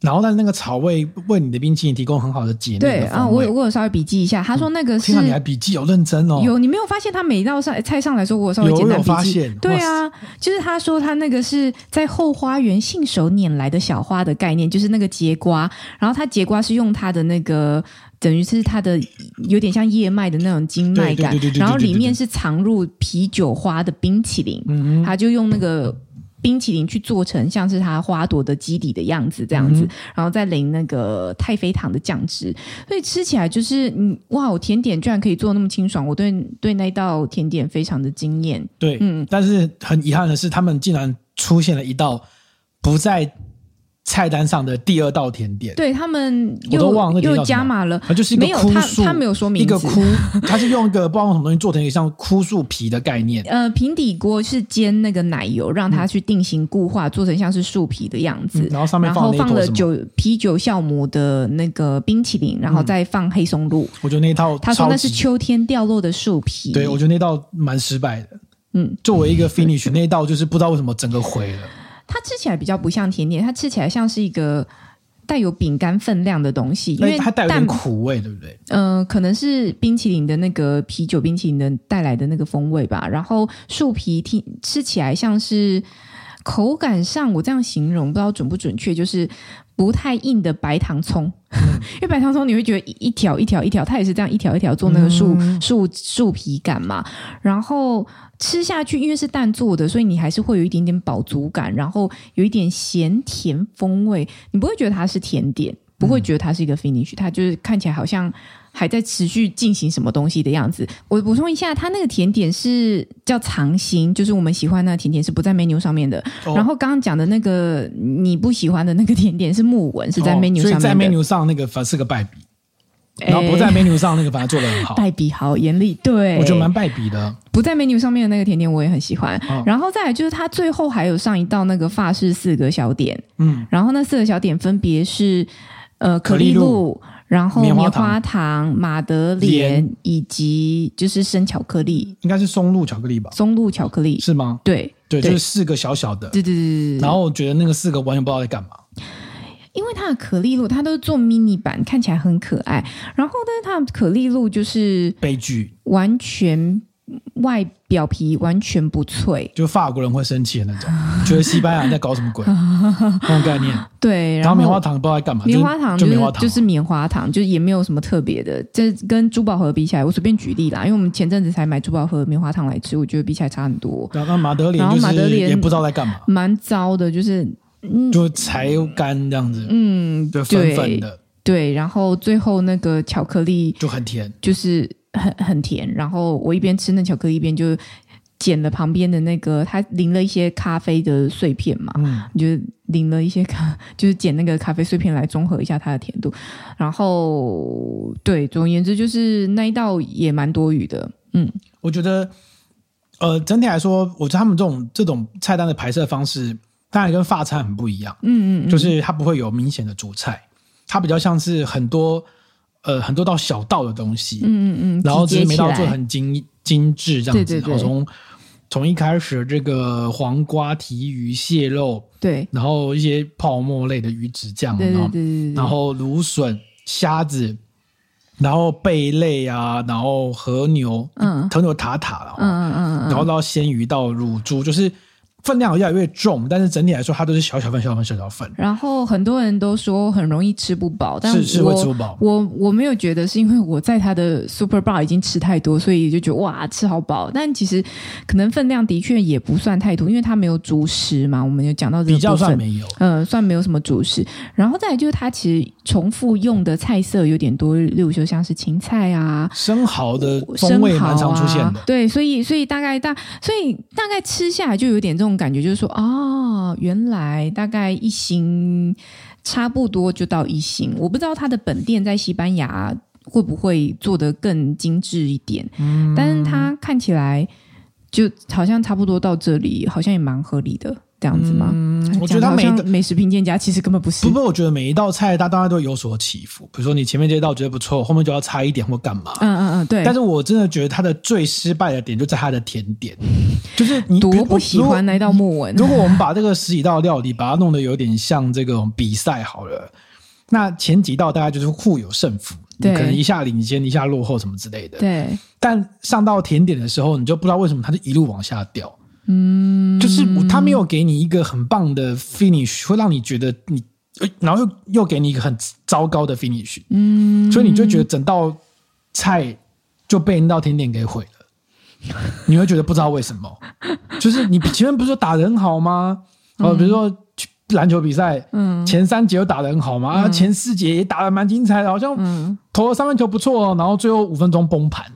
然后，但那个草味为你的冰淇淋提供很好的解腻。对啊，我有我有稍微笔记一下，他说那个是。听到你还笔记有认真哦。有，你没有发现他每一道上菜上来说，我有稍微简单笔记。有，有发现。对啊，就是他说他那个是在后花园信手拈来的小花的概念，就是那个节瓜。然后他节瓜是用他的那个。等于是它的有点像叶脉的那种筋脉感，然后里面是藏入啤酒花的冰淇淋，他就用那个冰淇淋去做成像是它花朵的基底的样子这样子，然后再淋那个太妃糖的酱汁，所以吃起来就是嗯哇，我甜点居然可以做那么清爽，我对对那道甜点非常的惊艳。对，嗯，但是很遗憾的是，他们竟然出现了一道不在。菜单上的第二道甜点，对他们我都忘了又加码了，它就是一个枯树，他没有说明一个枯，它是用一个不知道用什么东西做成一个像枯树皮的概念。呃，平底锅是煎那个奶油，让它去定型固化，嗯、做成像是树皮的样子。嗯、然后上面放，放了酒啤酒酵母的那个冰淇淋，然后再放黑松露。我觉得那套他说那是秋天掉落的树皮。对，我觉得那道蛮失败的。嗯，作为一个 finish，那一道就是不知道为什么整个毁了。它吃起来比较不像甜点，它吃起来像是一个带有饼干分量的东西，因为它带有点苦味，对不对？嗯、呃，可能是冰淇淋的那个啤酒冰淇淋的带来的那个风味吧。然后树皮听吃起来像是口感上，我这样形容不知道准不准确，就是不太硬的白糖葱，嗯、因为白糖葱你会觉得一条一条一条，它也是这样一条一条做那个树树树皮感嘛，然后。吃下去，因为是蛋做的，所以你还是会有一点点饱足感，然后有一点咸甜风味，你不会觉得它是甜点，不会觉得它是一个 finish，它就是看起来好像还在持续进行什么东西的样子。我补充一下，它那个甜点是叫藏心，就是我们喜欢那个甜点是不在 menu 上面的。哦、然后刚刚讲的那个你不喜欢的那个甜点是木纹，是在 menu 上面的。哦、所以在 menu 上那个反而是个败笔。然后不在 menu 上那个，反而做的很好，败笔好严厉，对，我觉得蛮败笔的。不在 menu 上面的那个甜点我也很喜欢。哦、然后再来就是它最后还有上一道那个法式四个小点，嗯，然后那四个小点分别是呃可丽露，然后棉花糖、马德莲以及就是生巧克力，应该是松露巧克力吧？松露巧克力是吗？对对，就是四个小小的，对对对。然后我觉得那个四个完全不知道在干嘛。因为它的可丽露，它都是做 mini 版，看起来很可爱。然后，但是它的可丽露就是悲剧，完全外表皮完全不脆，就法国人会生气的那种，觉得西班牙人在搞什么鬼 那种概念。对，然后棉花糖不知道在干嘛，棉花糖就是棉花糖就是棉花糖，就是也没有什么特别的。这跟珠宝盒比起来，我随便举例啦，因为我们前阵子才买珠宝盒棉花糖来吃，我觉得比起来差很多。然后马德莲，马德里也不知道在干嘛，蛮糟的，就是。就才干这样子，嗯，对粉粉的，对，然后最后那个巧克力就很甜，就是很很甜。然后我一边吃那巧克力，一边就捡了旁边的那个，它淋了一些咖啡的碎片嘛，嗯，就淋了一些咖，就是捡那个咖啡碎片来中和一下它的甜度。然后，对，总而言之，就是那一道也蛮多余的。嗯，我觉得，呃，整体来说，我觉得他们这种这种菜单的排设方式。当然跟法餐很不一样，嗯嗯，就是它不会有明显的主菜，它比较像是很多呃很多道小道的东西，嗯嗯嗯，然后只是每道做很精精致这样子，对对对，然后从从一开始这个黄瓜、提鱼、蟹肉，对，然后一些泡沫类的鱼子酱，对对对，然后芦笋、虾子，然后贝类啊，然后和牛，嗯，和牛塔塔，嗯嗯嗯，然后到鲜鱼到乳猪，就是。分量越来越重，但是整体来说，它都是小小份、小小份、小小份。然后很多人都说很容易吃不饱，但是是会吃不饱。我我没有觉得是因为我在他的 Super Bar 已经吃太多，所以就觉得哇吃好饱。但其实可能分量的确也不算太多，因为它没有主食嘛。我们有讲到比较算没有，嗯，算没有什么主食。然后再来就是它其实重复用的菜色有点多，例如说像是芹菜啊、生蚝的风味蛮常出现的。啊、对，所以所以大概大，所以大概吃下来就有点这种。感觉就是说，哦，原来大概一星差不多就到一星。我不知道他的本店在西班牙会不会做得更精致一点，嗯，但是他看起来就好像差不多到这里，好像也蛮合理的。这样子吗？嗯，我觉得他每个美食评鉴家其实根本不是。不不，我觉得每一道菜它当然都有所起伏。比如说你前面这道觉得不错，后面就要差一点或干嘛。嗯嗯嗯，对。但是我真的觉得它的最失败的点就在它的甜点，就是你多不喜欢那道木纹。如果我们把这个十几道料理把它弄得有点像这种比赛好了，那前几道大概就是互有胜负，对，可能一下领先，一下落后什么之类的。对。但上到甜点的时候，你就不知道为什么它就一路往下掉。嗯，就是他没有给你一个很棒的 finish，会让你觉得你，然后又又给你一个很糟糕的 finish，嗯，所以你就觉得整道菜就被那道甜点给毁了，你会觉得不知道为什么，就是你前面不是说打得很好吗？哦，比如说篮球比赛，嗯，前三节又打得很好嘛，嗯，前四节也打得蛮精彩的，好像投了三分球不错，然后最后五分钟崩盘，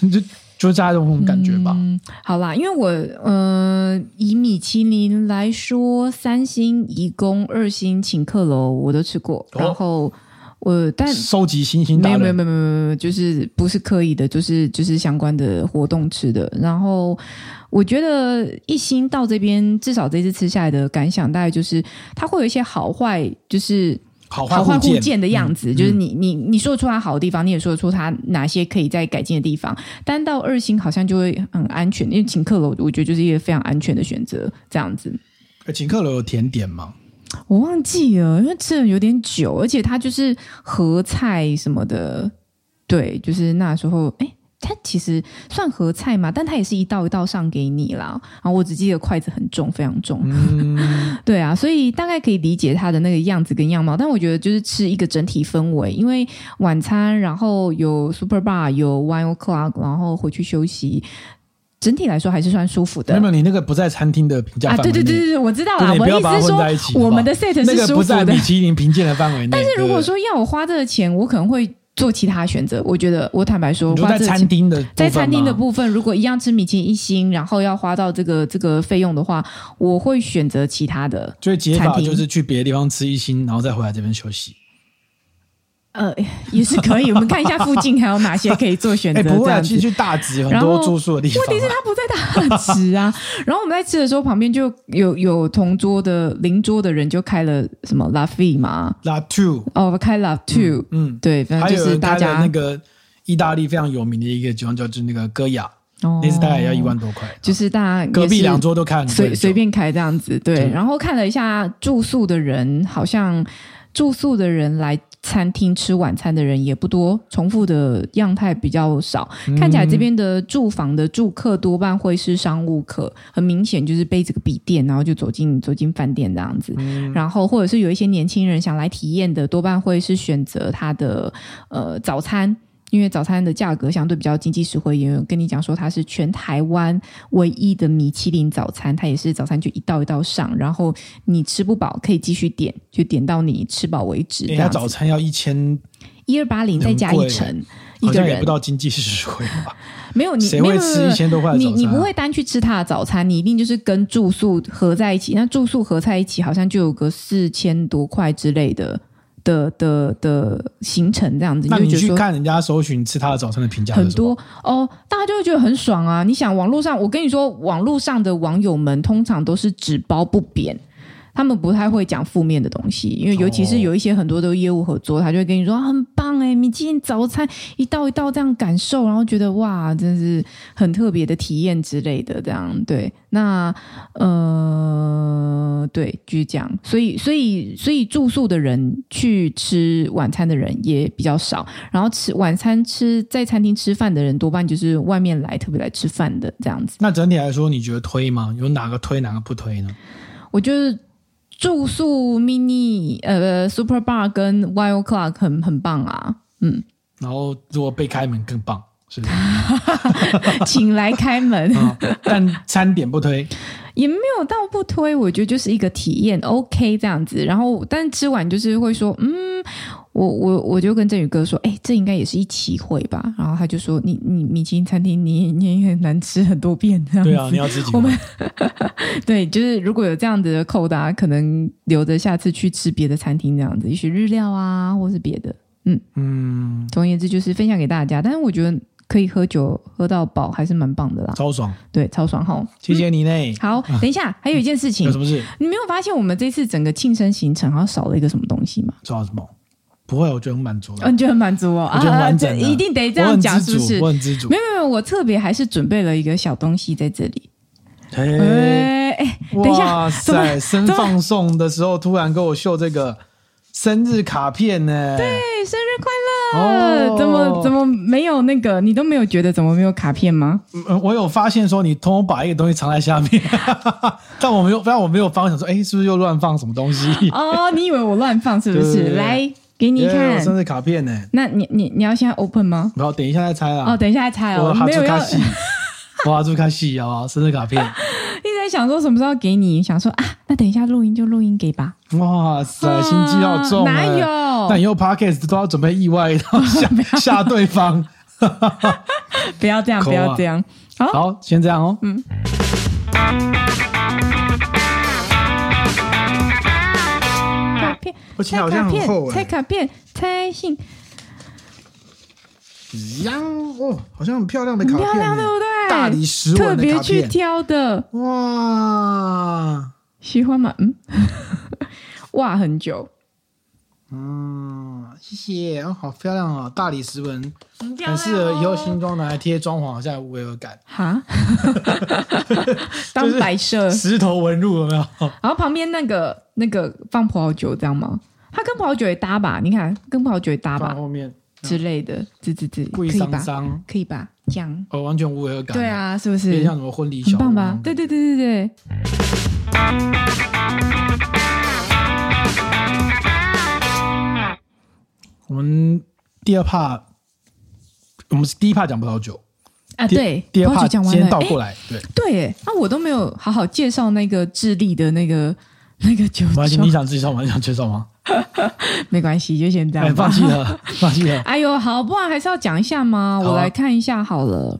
你就。就是大家这种感觉吧。嗯，好啦，因为我呃，以米其林来说，三星、一宫、二星、请客楼我都吃过，哦、然后我但收集星星没有没有没有没有没有，就是不是刻意的，就是就是相关的活动吃的。然后我觉得一星到这边，至少这次吃下来的感想，大概就是它会有一些好坏，就是。好坏互鉴的样子，嗯、就是你你你说得出它好的地方，你也说得出它哪些可以再改进的地方。但到二星好像就会很安全，因为请客楼我觉得就是一个非常安全的选择，这样子。请客楼有甜点吗？我忘记了，因为吃了有点久，而且它就是合菜什么的，对，就是那时候哎。诶它其实算合菜嘛，但它也是一道一道上给你啦。然后我只记得筷子很重，非常重。嗯、对啊，所以大概可以理解它的那个样子跟样貌。但我觉得就是吃一个整体氛围，因为晚餐，然后有 Super Bar，有 Wine O'Clock，然后回去休息，整体来说还是算舒服的。没有，你那个不在餐厅的评价范围。啊，对对对对，我知道啦。我意思是说，我们的 set 是舒服的，那个不在米其林评鉴的范围内。但是如果说要我花这个钱，我可能会。做其他选择，我觉得我坦白说，在餐厅的在餐厅的部分，如果一样吃米其林一星，然后要花到这个这个费用的话，我会选择其他的。所以解法就是去别的地方吃一星，然后再回来这边休息。呃，也是可以。我们看一下附近还有哪些可以做选择。不会啊，其实去大直很多住宿的地方。问题是他不在大直啊。然后我们在吃的时候，旁边就有有同桌的邻桌的人就开了什么 La Vie 嘛，La Two 哦，开 La Two，嗯，对，反正就是大家那个意大利非常有名的一个地方，叫就是那个戈雅，哦，那次大概也要一万多块。就是大家隔壁两桌都开，随随便开这样子。对，然后看了一下住宿的人，好像住宿的人来。餐厅吃晚餐的人也不多，重复的样态比较少。看起来这边的住房的住客多半会是商务客，很明显就是背着个笔电，然后就走进走进饭店这样子。嗯、然后或者是有一些年轻人想来体验的，多半会是选择他的呃早餐。因为早餐的价格相对比较经济实惠，也有跟你讲说它是全台湾唯一的米其林早餐，它也是早餐就一道一道上，然后你吃不饱可以继续点，就点到你吃饱为止。人家早餐要一千一二八零再加一成，一个人不到经济实惠吧？没有，你谁会吃一千多块？你你不会单去吃他的早餐，你一定就是跟住宿合在一起。那住宿合在一起，好像就有个四千多块之类的。的的的行程这样子，那你去看人家搜寻吃他的早餐的评价很多哦，大家就会觉得很爽啊！你想网络上，我跟你说，网络上的网友们通常都是只褒不贬。他们不太会讲负面的东西，因为尤其是有一些很多的业务合作，他就会跟你说很棒哎，米其林早餐一道一道这样感受，然后觉得哇，真是很特别的体验之类的，这样对。那呃，对，就是这样。所以，所以，所以住宿的人去吃晚餐的人也比较少，然后吃晚餐吃在餐厅吃饭的人多半就是外面来特别来吃饭的这样子。那整体来说，你觉得推吗？有哪个推，哪个不推呢？我觉得。住宿 mini 呃 super bar 跟 Wine O'Clock 很很棒啊，嗯，然后如果被开门更棒，是不是？请来开门，哦，但餐点不推，也没有到不推，我觉得就是一个体验，OK 这样子。然后，但吃完就是会说，嗯。我我我就跟振宇哥说，哎、欸，这应该也是一起会吧？然后他就说，你你米其林餐厅，你你也很难吃很多遍这样子。对啊，你要自己。我们 对，就是如果有这样子的扣打，可能留着下次去吃别的餐厅这样子，也许日料啊，或是别的。嗯嗯。总而言之，就是分享给大家。但是我觉得可以喝酒喝到饱，还是蛮棒的啦。超爽。对，超爽哈。谢谢你嘞。好，等一下，还有一件事情。有什么事？你没有发现我们这次整个庆生行程好像少了一个什么东西吗？少了什么？不会，我觉得很满足了。嗯，你觉得很满足哦？我觉得完整、啊，一定得这样讲，是不是？我很知足。没有没有，我特别还是准备了一个小东西在这里。哎哎哎，等一下，哇塞！生放送的时候突然给我秀这个生日卡片呢？对，生日快乐！哦、怎么怎么没有那个？你都没有觉得怎么没有卡片吗？嗯，我有发现说你偷偷把一个东西藏在下面，但我没有，但我没有发现说，哎，是不是又乱放什么东西？哦，你以为我乱放是不是？来。给你看生日卡片呢？那你你你要现在 open 吗？不要，等一下再猜啊。哦，等一下再猜哦。没有要。哇，这么开心啊！生日卡片。一直在想说什么时候给你，想说啊，那等一下录音就录音给吧。哇塞，心机好重。哪有？但以后 podcast 都要准备意外，然后吓 吓对方。不要这样，不要这样。好，好，先这样哦。嗯。卡片，我猜好像很厚哎。猜卡片，拆信。呀，哦，好像很漂亮的卡片，漂亮对不对？大理石纹的卡片，特别去挑的。哇，喜欢吗？嗯，哇，很久。嗯，谢谢哦，好漂亮哦，大理石纹，很适合以后新装拿来贴装潢，好像有违和感。哈，当摆设，石头纹路有没有？然后旁边那个那个放葡萄酒这样吗？它跟葡萄酒也搭吧？你看，跟葡萄酒也搭吧？后面之类的，这这这，可以吧？可以吧？这样哦，完全无违和感。对啊，是不是？像什么婚礼小，很棒吧？对对对对对。我们第二 part，我们是第一 part 讲葡萄酒啊，对，第二 part 先倒过来，对对，那我都没有好好介绍那个智利的那个 那个酒庄，你想介绍吗？你想介绍吗？没关系，就先这样，放弃了，放弃了。哎呦，好，不然还是要讲一下吗？我来看一下好了，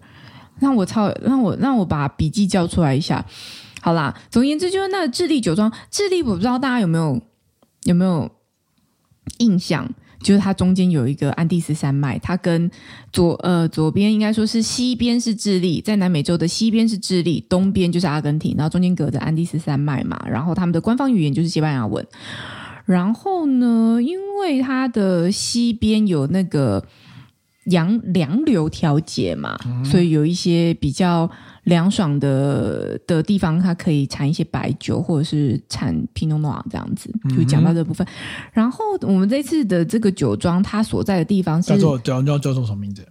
让我抄，让我让我把笔记叫出来一下。好啦，总而言之就是那个智利酒庄，智利我不知道大家有没有有没有印象。就是它中间有一个安第斯山脉，它跟左呃左边应该说是西边是智利，在南美洲的西边是智利，东边就是阿根廷，然后中间隔着安第斯山脉嘛，然后他们的官方语言就是西班牙文。然后呢，因为它的西边有那个洋凉流调节嘛，所以有一些比较。凉爽的的地方，它可以产一些白酒，或者是产皮诺诺瓦这样子，就讲到这部分。嗯、然后我们这次的这个酒庄，它所在的地方是叫做叫叫叫做什么名字？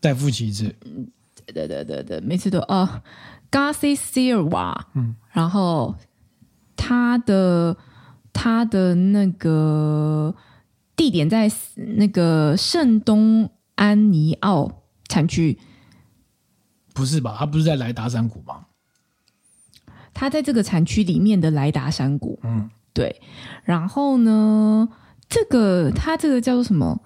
代夫旗帜。嗯。对对对对，每次都哦，Garcia Sierra。嗯，然后它的它的那个地点在那个圣东安尼奥产区。不是吧？他不是在莱达山谷吗？他在这个产区里面的莱达山谷。嗯，对。然后呢，这个他这个叫做什么？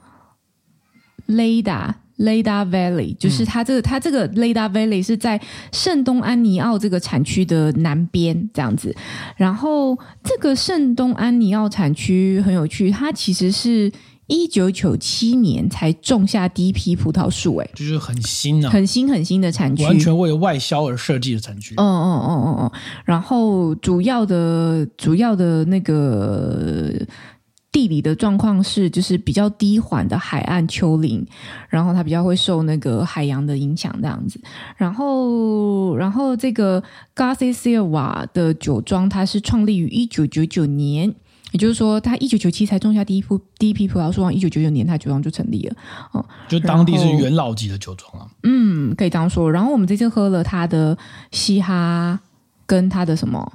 雷达雷达 Valley，就是它这个它这个雷达 Valley 是在圣东安尼奥这个产区的南边这样子。然后这个圣东安尼奥产区很有趣，它其实是。一九九七年才种下第一批葡萄树，哎，就是很新啊，很新很新的产区，完全为外销而设计的产区。嗯嗯嗯嗯嗯。然后主要的主要的那个地理的状况是，就是比较低缓的海岸丘陵，然后它比较会受那个海洋的影响，这样子。然后，然后这个 Garcia Sierra 的酒庄，它是创立于一九九九年。也就是说，他一九九七才种下第一批第一批葡萄树，一九九九年他酒庄就成立了。哦，就当地是元老级的酒庄啊。嗯，可以这样说。然后我们这次喝了他的嘻哈，跟他的什么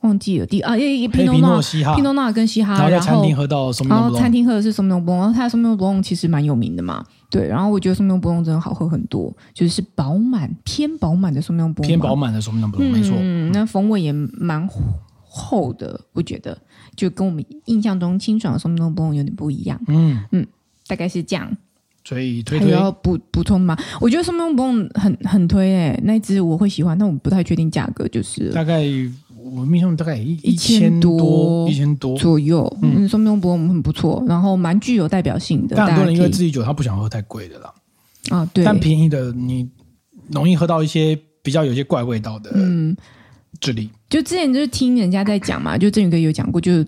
忘记了第啊，皮诺诺西哈，皮诺诺跟西哈。然后在餐厅喝到什么？然后餐厅喝的是什么？然后他的什么？布其实蛮有名的嘛。对，然后我觉得什么？真的好喝很多，就是饱满偏饱满的什么？偏饱满的什么？没错。嗯，那风味也蛮厚的，我觉得。就跟我们印象中清爽的松浓布隆有点不一样，嗯嗯，大概是这样。所以推推还要补补充吗？我觉得松浓布隆很很推诶、欸，那支我会喜欢，但我不太确定价格，就是大概我印象中大概一一千多一千多左右。嗯，松浓布隆很不错，然后蛮具有代表性的。但很多人因为自己酒，他不想喝太贵的啦。啊，对。但便宜的你容易喝到一些比较有些怪味道的，嗯。智利就之前就是听人家在讲嘛，就振宇哥有讲过，就是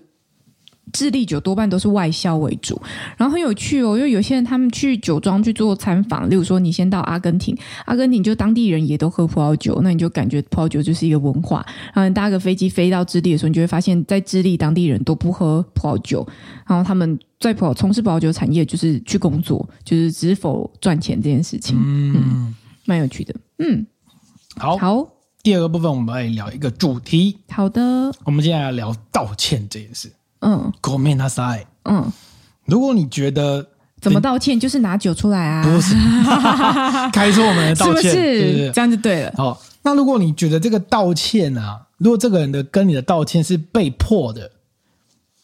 智利酒多半都是外销为主，然后很有趣哦，因为有些人他们去酒庄去做参访，例如说你先到阿根廷，阿根廷就当地人也都喝葡萄酒，那你就感觉葡萄酒就是一个文化。然后你搭个飞机飞到智利的时候，你就会发现，在智利当地人都不喝葡萄酒，然后他们在葡萄从事葡萄酒产业就是去工作，就是只否赚钱这件事情，嗯，嗯，蛮有趣的，嗯，好，好。第二个部分，我们来聊一个主题。好的，我们接下来聊道歉这件事。嗯，ごめんなさい。嗯，如果你觉得怎么道歉，就是拿酒出来啊？不是，开错门的道歉，是不是？是不是这样就对了。好，那如果你觉得这个道歉啊，如果这个人的跟你的道歉是被迫的，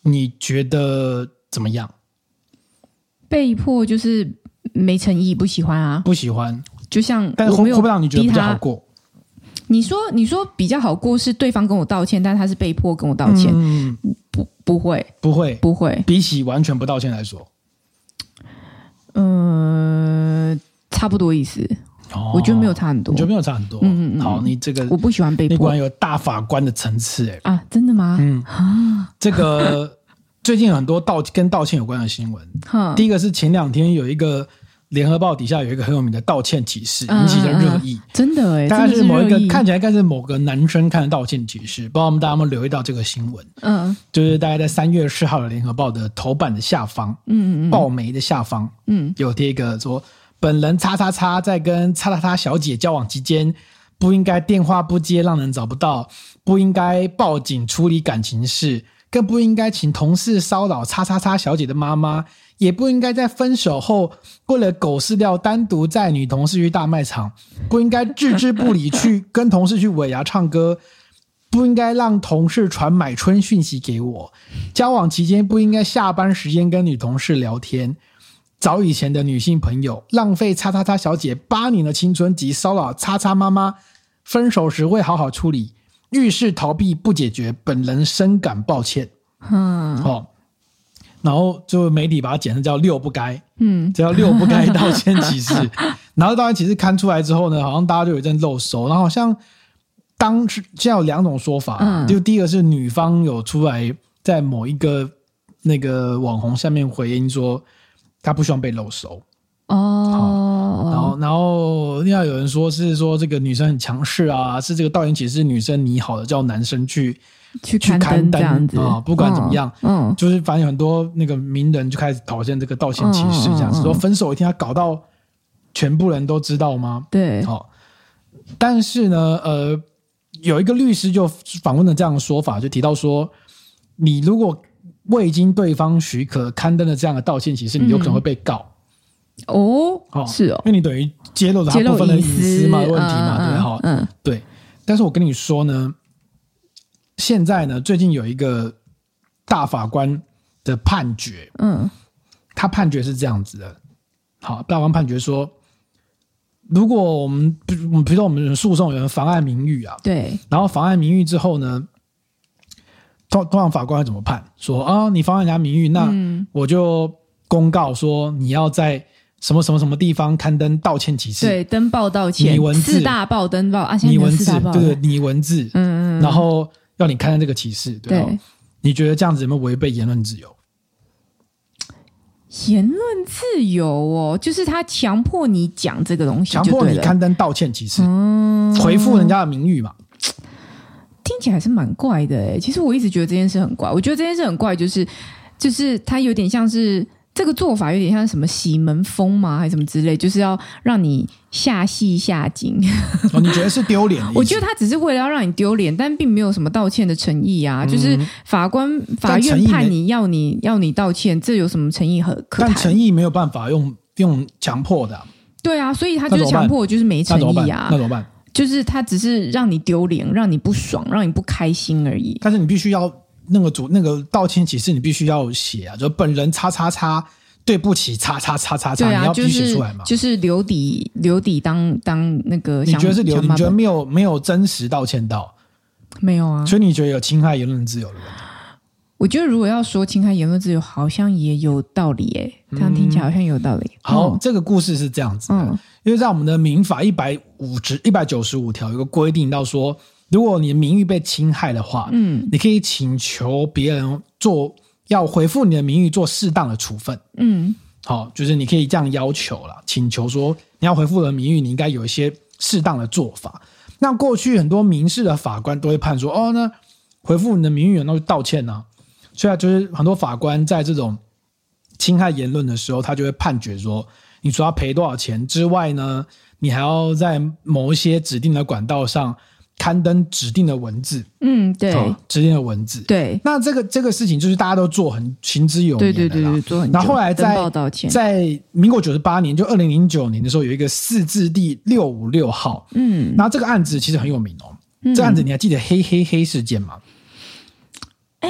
你觉得怎么样？被迫就是没诚意，不喜欢啊，不喜欢。 就像但是会我没有会不会让你觉得逼他比较好过？ 你说你说比较好过是对方跟我道歉，但他是被迫跟我道歉，嗯，不不会。不会，不会，比起完全不道歉来说，嗯、呃，差不多意思。哦。我觉得没有差很多，我觉得没有差很多。嗯嗯嗯好，你这个我不喜欢被迫。你果然有大法官的层次哎。啊，真的吗？嗯。啊，这个最近很多道跟道歉有关的新闻。哈，第一个是前两天有一个联合报底下有一个很有名的道歉启事，嗯引起了热议。真的哎，大概是某一个看起来应该是某个男生看的道歉启事，不知道我们大家有没有留意到这个新闻？嗯。就是大概在三月四号的联合报的头版的下方，嗯嗯报媒的下方，嗯。有贴一个说，本人叉叉叉在跟叉叉叉小姐交往期间，不应该电话不接让人找不到，不应该报警处理感情事，更不应该请同事骚扰叉叉叉小姐的妈妈，也不应该在分手后为了狗饲料单独载女同事去大卖场，不应该置之不理去跟同事去尾牙唱歌。不应该让同事传买春讯息给我，交往期间不应该下班时间跟女同事聊天。早以前的女性朋友浪费叉叉叉小姐八年的青春及骚扰叉叉妈妈，分手时会好好处理，遇事逃避不解决，本人深感抱歉。嗯哦，然后就媒体把它简称叫“六不该”，嗯这叫“六不该”道歉启事。然后道歉启事刊出来之后呢，好像大家就有一阵漏搜，然后好像当时现在有两种说法，嗯就第一个是女方有出来在某一个那个网红下面回应说。她不希望被肉搜哦，然后然后另外有人说是说这个女生很强势啊，是这个道歉启事女生拟好的，叫男生去去去刊登啊，不管怎么样，嗯，就是反正有很多那个名人就开始讨论这个道歉歧视，这样子、说分手一定要搞到全部人都知道吗？对，好、但是呢，呃，有一个律师就访问了这样的说法，就提到说，你如果未经对方许可刊登了这样的道歉启事，你有可能会被告。哦，哦，是哦，因为你等于揭露了他部分的隐隐私私嘛问题嘛，嗯对哈，嗯。对。但是我跟你说呢，现在呢，最近有一个大法官的判决，嗯。他判决是这样子的，好，大法官判决说，如果我们，比如比如说我们诉讼有人妨碍名誉啊，对，然后妨碍名誉之后呢，通通常法官会怎么判？说啊，你妨碍人家名誉，那嗯。我就公告说你要在什么什么什么地方刊登道歉启事，对，登报道歉你，文字。四大报登报啊，现在拟文字对对，了，拟文字，嗯嗯，嗯。然后要你刊登这个启事，对你觉得这样子有没有违背言论自由？言论自由哦，就是他强迫你讲这个东西，强迫你刊登道歉启事，嗯，回复人家的名誉嘛？听起来是蛮怪的哎。其实我一直觉得这件事很怪，我觉得这件事很怪，就是就是他有点像是这个做法，有点像什么洗门风吗，还是什么之类，就是要让你下戏下井。哦，你觉得是丢脸？我觉得他只是为了要让你丢脸，但并没有什么道歉的诚意啊。嗯就是法官法院判你要你要你道歉，这有什么诚意和可但谈？诚意没有办法用用强迫的啊、对啊，所以他就是强迫，就是没？诚意啊那。怎么办？就是他只是让你丢脸，让你不爽，让你不开心而已。但是你必须要那个主那个道歉启事，你必须要写啊，就本人叉叉叉，对不起叉叉叉叉叉，啊，你要必须写出来嘛。就是留底留底当当那个，你觉得是留？你觉得没有没有真实道歉到，没有啊？所以你觉得有侵害言论自由的问题？我觉得如果要说侵害言论自由，好像也有道理诶、这样听起来好像有道理。好，嗯这个故事是这样子的，嗯因为在我们的民法一百五十一百九十五条有个规定到说，如果你的名誉被侵害的话，嗯你可以请求别人做要回复你的名誉做适当的处分。嗯好，就是你可以这样要求了，请求说你要回复我的名誉，你应该有一些适当的做法。那过去很多民事的法官都会判说，哦，那回复你的名誉，那就道歉呢、啊。所以啊，就是很多法官在这种侵害言论的时候，他就会判决说，你除了要赔多少钱之外呢，你还要在某一些指定的管道上刊登指定的文字，嗯，对、哦指定的文字。对。那这个这个事情就是大家都做很行之有对年的啦。对对对，做很。然后后来在报道歉，在民国九十八年，就二零零九年的时候，有一个四字第六五六号，嗯，然后这个案子其实很有名哦。嗯。这个案子你还记得黑黑黑事件吗？哎，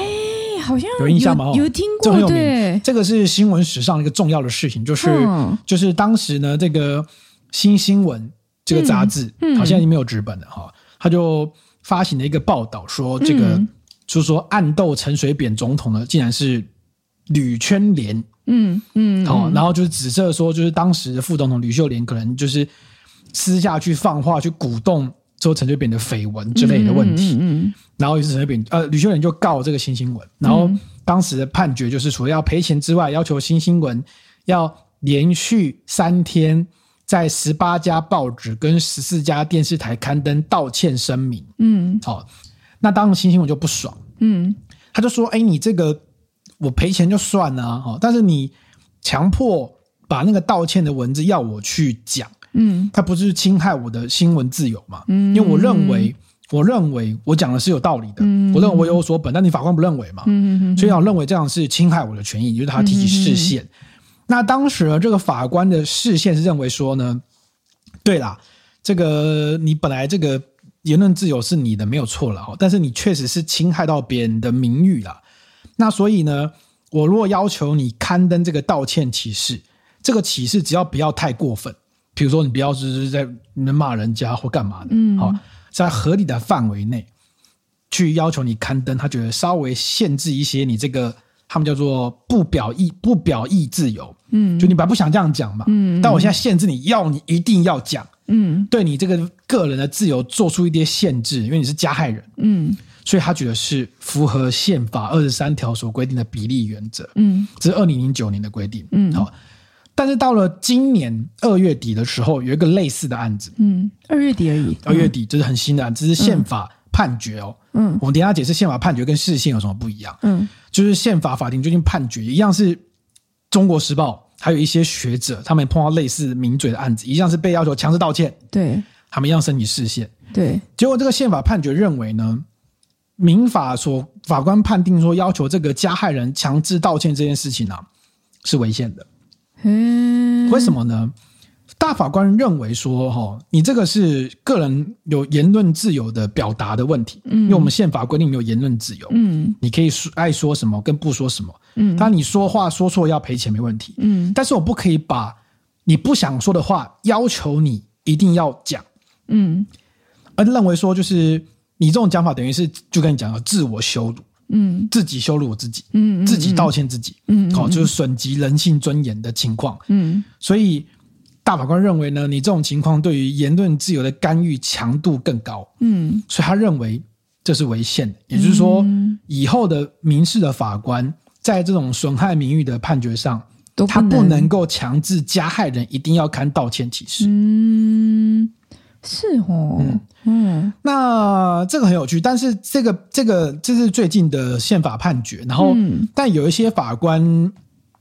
好像有印象吗？哦有听过，这很有名。对，这个是新闻史上一个重要的事情，就是、嗯。就是当时呢，这个新新闻这个杂志，嗯。嗯、好像已经没有纸本了哈，他就发行了一个报道说，这个、嗯、就是说暗斗陈水扁总统呢，竟然是吕圈连，嗯嗯，好，然后就是指责说，就是当时的副总统吕秀莲可能就是私下去放话去鼓动说陈水扁的绯闻之类的问题，嗯然后于是陈水扁呃吕秀莲就告这个新新闻，然后当时的判决就是除了要赔钱之外，要求新新闻要连续三天。在十八家报纸跟十四家电视台刊登道歉声明。嗯，好，那当时新新闻就不爽。嗯，他就说：“哎，你这个我赔钱就算了，哈，但是你强迫把那个道歉的文字要我去讲，嗯，他不是侵害我的新闻自由嘛？嗯，因为我认为，我认为我讲的是有道理的，嗯，我认为我有所本，但你法官不认为嘛？嗯，所以我认为这样是侵害我的权益，就是他提起释宪。那当时呢，这个法官的视线是认为说呢，对啦，这个你本来这个言论自由是你的没有错了哈，但是你确实是侵害到别人的名誉了。那所以呢，我如果要求你刊登这个道歉启事，这个启事只要不要太过分，比如说你不要是在骂人家或干嘛的，嗯，好，在合理的范围内去要求你刊登，他觉得稍微限制一些你这个。他们叫做不表意不表意自由，嗯，就你本来不想这样讲嘛，嗯，但我现在限制你要你一定要讲，嗯，对你这个个人的自由做出一些限制，因为你是加害人，嗯，所以他觉得是符合宪法二十三条所规定的比例原则，嗯，这是二零零九年的规定，嗯，好，但是到了今年二月底的时候，有一个类似的案子，嗯，二月底而已，二月底这是很新的案子，这是宪法判决哦。嗯，我们等一下解释宪法判决跟释宪有什么不一样。嗯，就是宪法法庭最近判决一样是中国时报，还有一些学者他们碰到类似名嘴的案子，一样是被要求强制道歉。对，他们一样申请释宪。对，结果这个宪法判决认为呢，民法所法官判定说要求这个加害人强制道歉这件事情啊是违宪的。嗯，为什么呢？大法官认为说，哈，你这个是个人有言论自由的表达的问题，嗯，因为我们宪法规定没有言论自由，嗯，你可以说爱说什么跟不说什么，嗯，当然你说话说错要赔钱没问题，嗯，但是我不可以把你不想说的话要求你一定要讲，嗯，而认为说就是你这种讲法等于是就跟你讲了自我羞辱，嗯，自己羞辱我自己，嗯，自己道歉自己，嗯，好，就是损及人性尊严的情况，嗯，所以。大法官认为呢，你这种情况对于言论自由的干预强度更高，嗯，所以他认为这是违宪的。也就是说，以后的民事的法官在这种损害名誉的判决上，他不能够强制加害人一定要刊道歉启事。嗯，是哦，嗯嗯，那这个很有趣，但是这个这个这是最近的宪法判决，然后但有一些法官。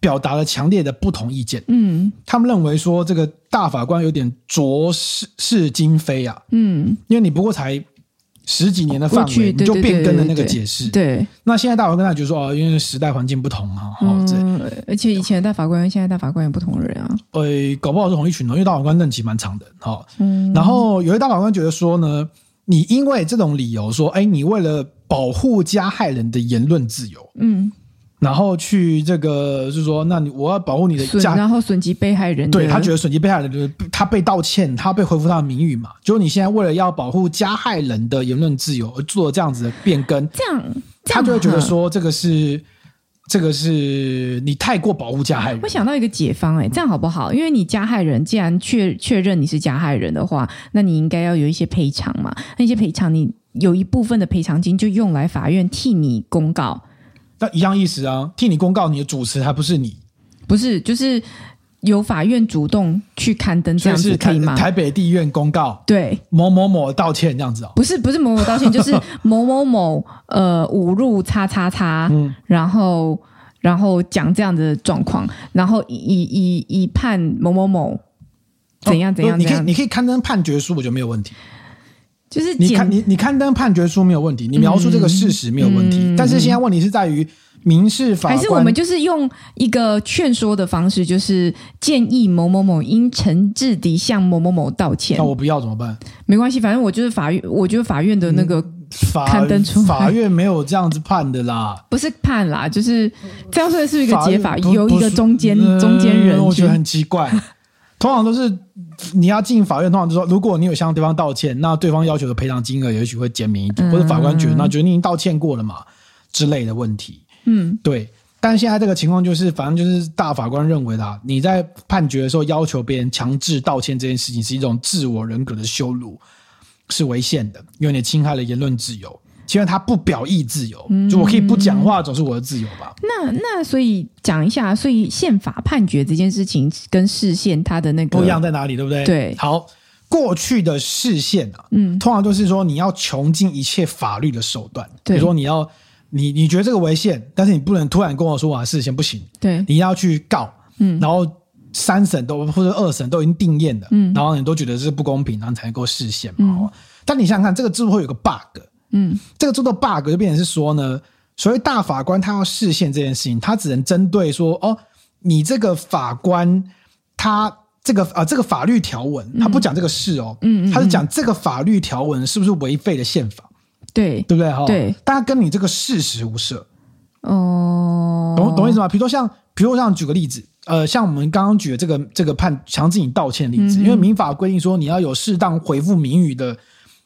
表达了强烈的不同意见。嗯，他们认为说这个大法官有点浊世是今非啊。嗯，因为你不过才十几年的范围，你就变更了那个解释。对，那现在大法官他就说哦，因为时代环境不同啊。嗯，而且以前的大法官跟现在大法官也不同人啊。呃，搞不好是同一群人，因为大法官任期蛮长的。哈，嗯。然后有些大法官觉得说呢，你因为这种理由说，哎，你为了保护加害人的言论自由，嗯。然后去这个，就是说，那你我要保护你的家，然后损及被害人。对，他觉得损及被害人就是他被道歉，他被恢复他的名誉嘛。就是你现在为了要保护加害人的言论自由而做这样子的变更，这样，这样他就会觉得说这个是这个是你太过保护加害人。我想到一个解方，哎，这样好不好？因为你加害人既然确确认你是加害人的话，那你应该要有一些赔偿嘛。那些赔偿，你有一部分的赔偿金就用来法院替你公告。那一样意思啊，替你公告你的主持还不是你？不是，就是由法院主动去刊登这样子可以吗？台北地院公告，对某某某道歉这样子啊、哦？不是，不是某某道歉，就是某某某呃侮辱叉叉叉，嗯，然后然后讲这样的状况，然后以以以判某某某怎样怎样，怎样、哦，你可以你可以刊登判决书，我觉得没有问题。就是你看，你你刊登判决书没有问题，你描述这个事实没有问题，但是现在问题是在于民事法官还是我们就是用一个劝说的方式，就是建议某某某应诚挚地向某某某道歉。那我不要怎么办？没关系，反正我就是法院，我觉得法院的那个刊登出、嗯、法，法院没有这样子判的啦，不是判啦，就是这样说的是一个解法，由一个中间中间人，我觉得很奇怪。通常都是你要进法院，通常就说，如果你有向对方道歉，那对方要求的赔偿金额也许会减免一点，或者法官觉得那觉得你已经道歉过了嘛之类的问题。嗯，对。但现在这个情况就是，反正就是大法官认为啦，你在判决的时候要求别人强制道歉这件事情是一种自我人格的羞辱，是违宪的，因为你侵害了言论自由。因为他不表意自由，就我可以不讲话，总是我的自由吧？嗯、那那所以讲一下，所以宪法判决这件事情跟释宪它的那个不一样在哪里，对不对？对。好，过去的释宪啊，嗯，通常就是说你要穷尽一切法律的手段，对，比如说你要你你觉得这个违宪，但是你不能突然跟我说我视线不行，对，你要去告，嗯，然后三审都或者二审都已经定谳了，嗯，然后你都觉得这是不公平，然后你才能够释宪嘛。嗯、但你想想看，这个是不是会有个 bug？嗯，这个做的 bug 就变成是说呢，所谓大法官他要释宪这件事情，他只能针对说，哦，你这个法官他这个啊、呃、这个法律条文，他不讲这个事哦，嗯，他是讲这个法律条文是不是违背了宪法，对，对不对？哈？对，大家跟你这个事实无涉，哦，懂懂意思吗？比如说像，比如说像举个例子，呃，像我们刚刚举的这个这个判强制你道歉的例子，嗯、因为民法规定说你要有适当回复名誉的。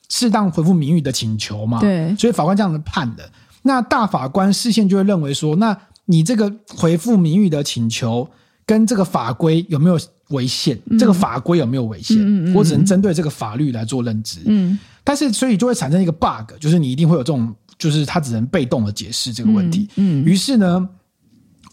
适当回复名誉的请求嘛，对，所以法官这样子判的。那大法官视线就会认为说，那你这个回复名誉的请求跟这个法规有没有违宪？嗯、这个法规有没有违宪？嗯嗯嗯、我只能针对这个法律来做认知。嗯，但是所以就会产生一个 bug，就是你一定会有这种，就是他只能被动的解释这个问题。嗯，嗯于是呢。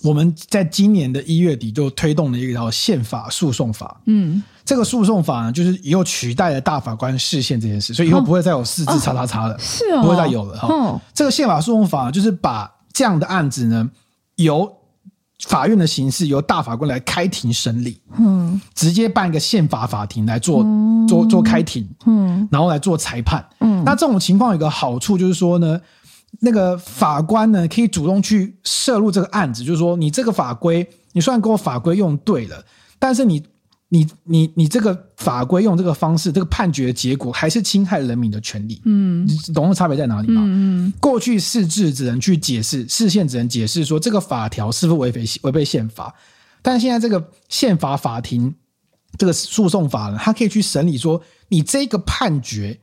我们在今年的一月底就推动了一条宪法诉讼法。嗯，这个诉讼法呢，就是以后取代了大法官释宪这件事，所以以后不会再有四字叉叉叉了，是哦，不会再有了哈。哦、这个宪法诉讼法就是把这样的案子呢，由法院的形式，由大法官来开庭审理，嗯，直接办一个宪法法庭来做做做开庭，嗯，然后来做裁判，嗯，那这种情况有一个好处就是说呢。那个法官呢，可以主动去涉入这个案子，就是说，你这个法规，你虽然跟我法规用对了，但是你、你、你、你这个法规用这个方式，这个判决的结果还是侵害人民的权利。嗯，你懂的差别在哪里吗？嗯嗯。过去释字只能去解释，释宪只能解释说这个法条是否违背违背宪法，但现在这个宪法法庭这个诉讼法呢，它可以去审理说你这个判决。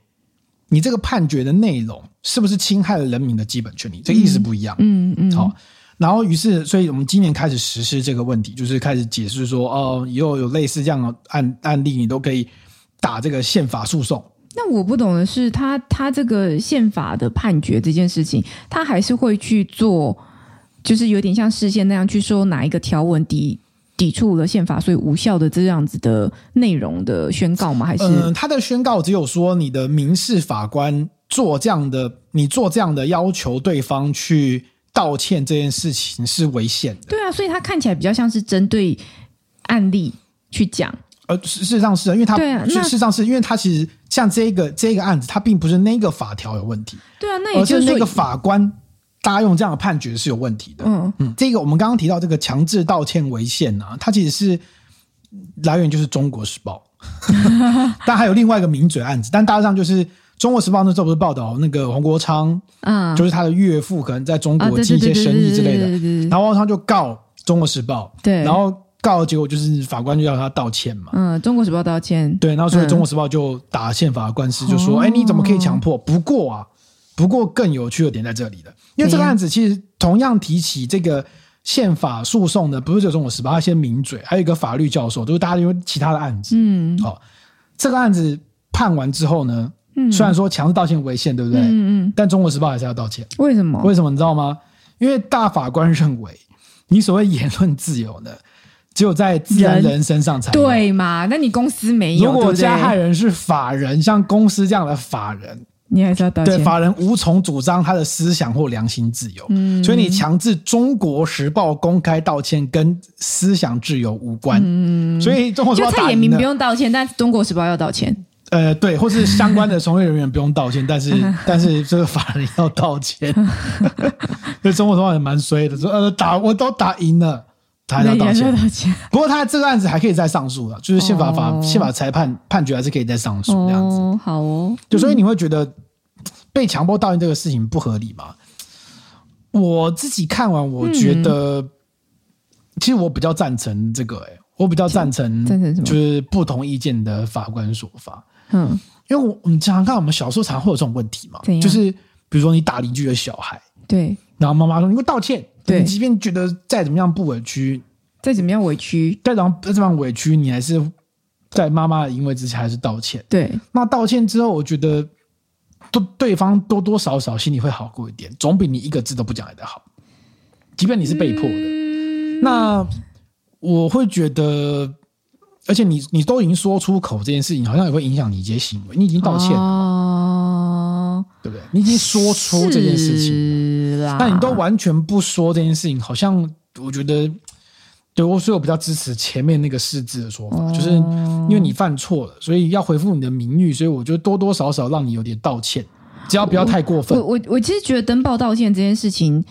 你这个判决的内容是不是侵害了人民的基本权利？这个意思不一样。嗯嗯。好，然后于是，所以我们今年开始实施这个问题，就是开始解释说，哦，以后有类似这样的案案例，你都可以打这个宪法诉讼。那我不懂的是，他他这个宪法的判决这件事情，他还是会去做，就是有点像事先那样去说哪一个条文抵。抵触了宪法，所以无效的这样子的内容的宣告吗？还是嗯，他的宣告只有说你的民事法官做这样的，你做这样的要求对方去道歉这件事情是违宪的。对啊，所以他看起来比较像是针对案例去讲。呃，事实上是，因为他对啊，事实上是因为他其实像这个这个案子，他并不是那个法条有问题。对啊，那也就是那个法官。大家用这样的判决是有问题的。嗯嗯，这个我们刚刚提到这个强制道歉违宪啊，它其实是来源就是《中国时报》，但还有另外一个名嘴案子。但大致上就是《中国时报》那时候不是报道那个黄国昌，嗯，就是他的岳父可能在中国进一些生意之类的，然后黄国昌就告《中国时报》，对，然后告的结果就是法官就要他道歉嘛。嗯，《中国时报》道歉，对，然后所以《中国时报》就打宪法官司，就说：“哎，你怎么可以强迫？不过啊。”不过更有趣的点在这里的，因为这个案子其实同样提起这个宪法诉讼的，不是只有中国时报，他先名嘴，还有一个法律教授，都是大家因为其他的案子。嗯，好、哦，这个案子判完之后呢，嗯、虽然说强制道歉违宪，对不对？嗯嗯。但中国时报还是要道歉。为什么？为什么你知道吗？因为大法官认为，你所谓言论自由呢，只有在自然人身上才对嘛？那你公司没有？如果加害人是法人，像公司这样的法人。你还是要道歉。对，法人无从主张他的思想或良心自由，嗯，所以你强制《中国时报》公开道歉，跟思想自由无关。嗯，所以《中国时报》就蔡衍明不用道歉，但《中国时报》要道歉。呃，对，或是相关的从业人员不用道歉，但是但是这个法人要道歉。所以《中国时报》也蛮衰的，说呃打我都打赢了，他还要道歉。道歉。不过他这个案子还可以再上诉的，就是宪法法宪法裁判判决还是可以再上诉这样子。哦，好哦。就所以你会觉得。被强迫道歉这个事情不合理吗？我自己看完，我觉得，其实我比较赞成这个。哎，我比较赞成赞成什么？就是不同意见的法官说法。嗯，因为我我们常常看我们小时候常常会有这种问题嘛，就是比如说你打邻居的小孩，对，然后妈妈说你给我道歉，对，你即便觉得再怎么样不委屈，再怎么样委屈，再怎么再怎么样委屈，你还是在妈妈的淫威之下还是道歉。对，那道歉之后，我觉得对对方多多少少心里会好过一点，总比你一个字都不讲来的好。即便你是被迫的，嗯、那我会觉得，而且你你都已经说出口这件事情，好像也会影响你一些行为。你已经道歉了，哦、对不对？你已经说出这件事情了，但你都完全不说这件事情，好像我觉得，对我所以我比较支持前面那个释字的说法，哦、就是因为你犯错了，所以要回复你的名誉，所以我觉得多多少少让你有点道歉，只要不要太过分。我我我其实觉得登报道歉这件事情。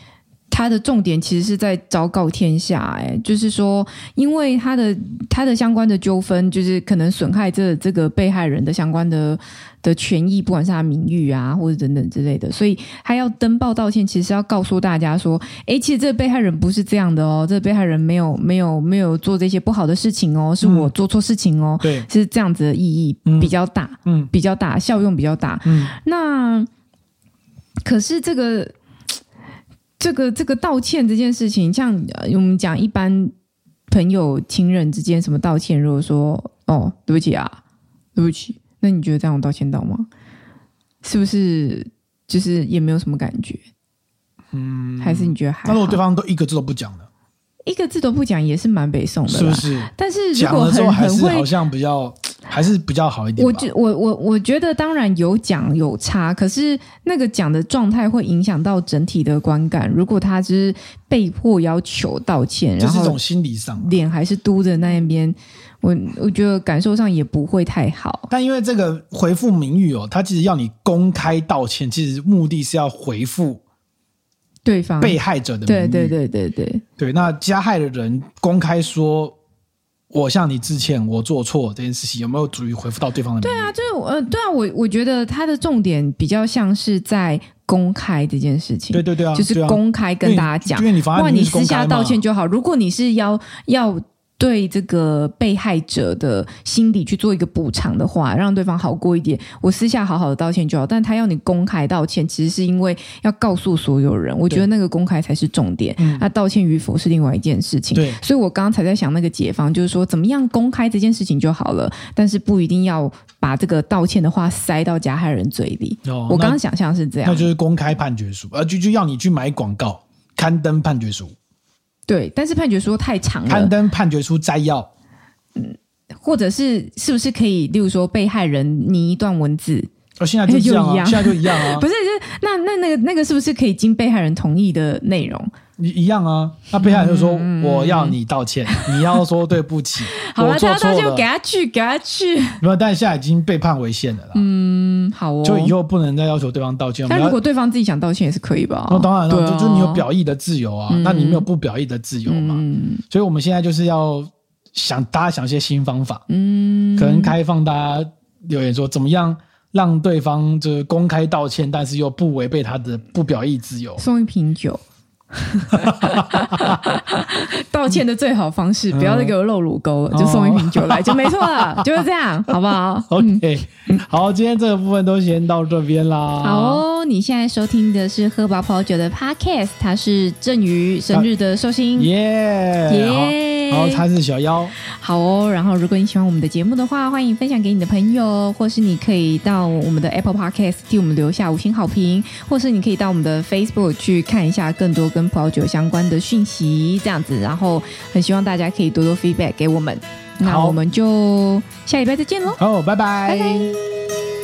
他的重点其实是在昭告天下，哎，就是说，因为他的他的相关的纠纷，就是可能损害这这个被害人的相关的的权益，不管是他名誉啊，或者等等之类的，所以他要登报道歉，其实要告诉大家说，哎，其实这个被害人不是这样的哦，这个被害人没有没有没有做这些不好的事情哦，是我做错事情哦，对、嗯，是这样子的意义比较大，嗯，比较大，效用比较大，嗯，那可是这个。这个这个道歉这件事情，像我们讲一般朋友、亲人之间什么道歉，如果说哦，对不起啊，对不起，那你觉得这样道歉到吗？是不是就是也没有什么感觉？嗯，还是你觉得还好？那如果对方都一个字都不讲呢？一个字都不讲也是蛮北宋的，是不是？但是如果很很会，好像比较 还是比较好一点。我觉我我我觉得当然有讲有差，可是那个讲的状态会影响到整体的观感。如果他是被迫要求道歉，然后这是一种心理上脸还是嘟着那一边，我我觉得感受上也不会太好。但因为这个回复名誉哦，他其实要你公开道歉，其实目的是要回复。对方被害者的名誉，对对对对对对，那加害的人公开说“我向你致歉，我做错”这件事情，有没有足以回复到对方的？对啊，就是呃，对啊，我我觉得他的重点比较像是在公开这件事情。对对对啊，就是公开跟大家讲，因为你私下道歉就好。如果你是要要。对这个被害者的心理去做一个补偿的话，让对方好过一点。我私下好好的道歉就好，但他要你公开道歉，其实是因为要告诉所有人。我觉得那个公开才是重点，那道歉与否是另外一件事情。对，所以我刚刚才在想那个解方，就是说怎么样公开这件事情就好了，但是不一定要把这个道歉的话塞到加害人嘴里。哦，我刚刚想象是这样，那就是公开判决书，呃，就就要你去买广告，刊登判决书。对，但是判决书太长了。刊登判决书摘要，嗯，或者是是不是可以，例如说被害人拟一段文字？哦，现在就一样啊，现在就一样啊。不是，就是那那那个那个是不是可以经被害人同意的内容？一一样啊。那被害人就说：“我要你道歉，你要说对不起。”好了，他要道歉，给他去，给他去。没有，但是现在已经被判违宪了啦。嗯，好哦。就以后不能再要求对方道歉。但如果对方自己想道歉也是可以吧？那当然了，就就你有表意的自由啊。那你没有不表意的自由嘛？所以我们现在就是要想大家想一些新方法。嗯，可能开放大家留言说怎么样。让对方就是公开道歉，但是又不违背他的不表意自由。送一瓶酒，道歉的最好方式，不要再给我露乳沟了，就送一瓶酒来，就没错了，就是这样，好不好？OK，好，今天这个部分都先到这边啦。好哦，你现在收听的是喝饱跑酒的 Podcast，他是郑宇生日的寿星，耶耶。然后他是小妖，好哦。然后如果你喜欢我们的节目的话，欢迎分享给你的朋友，或是你可以到我们的 Apple Podcast 替我们留下五星好评，或是你可以到我们的 Facebook 去看一下更多跟葡萄酒相关的讯息，这样子。然后很希望大家可以多多 feedback 给我们，那我们就下礼拜再见喽。哦，拜拜。拜拜。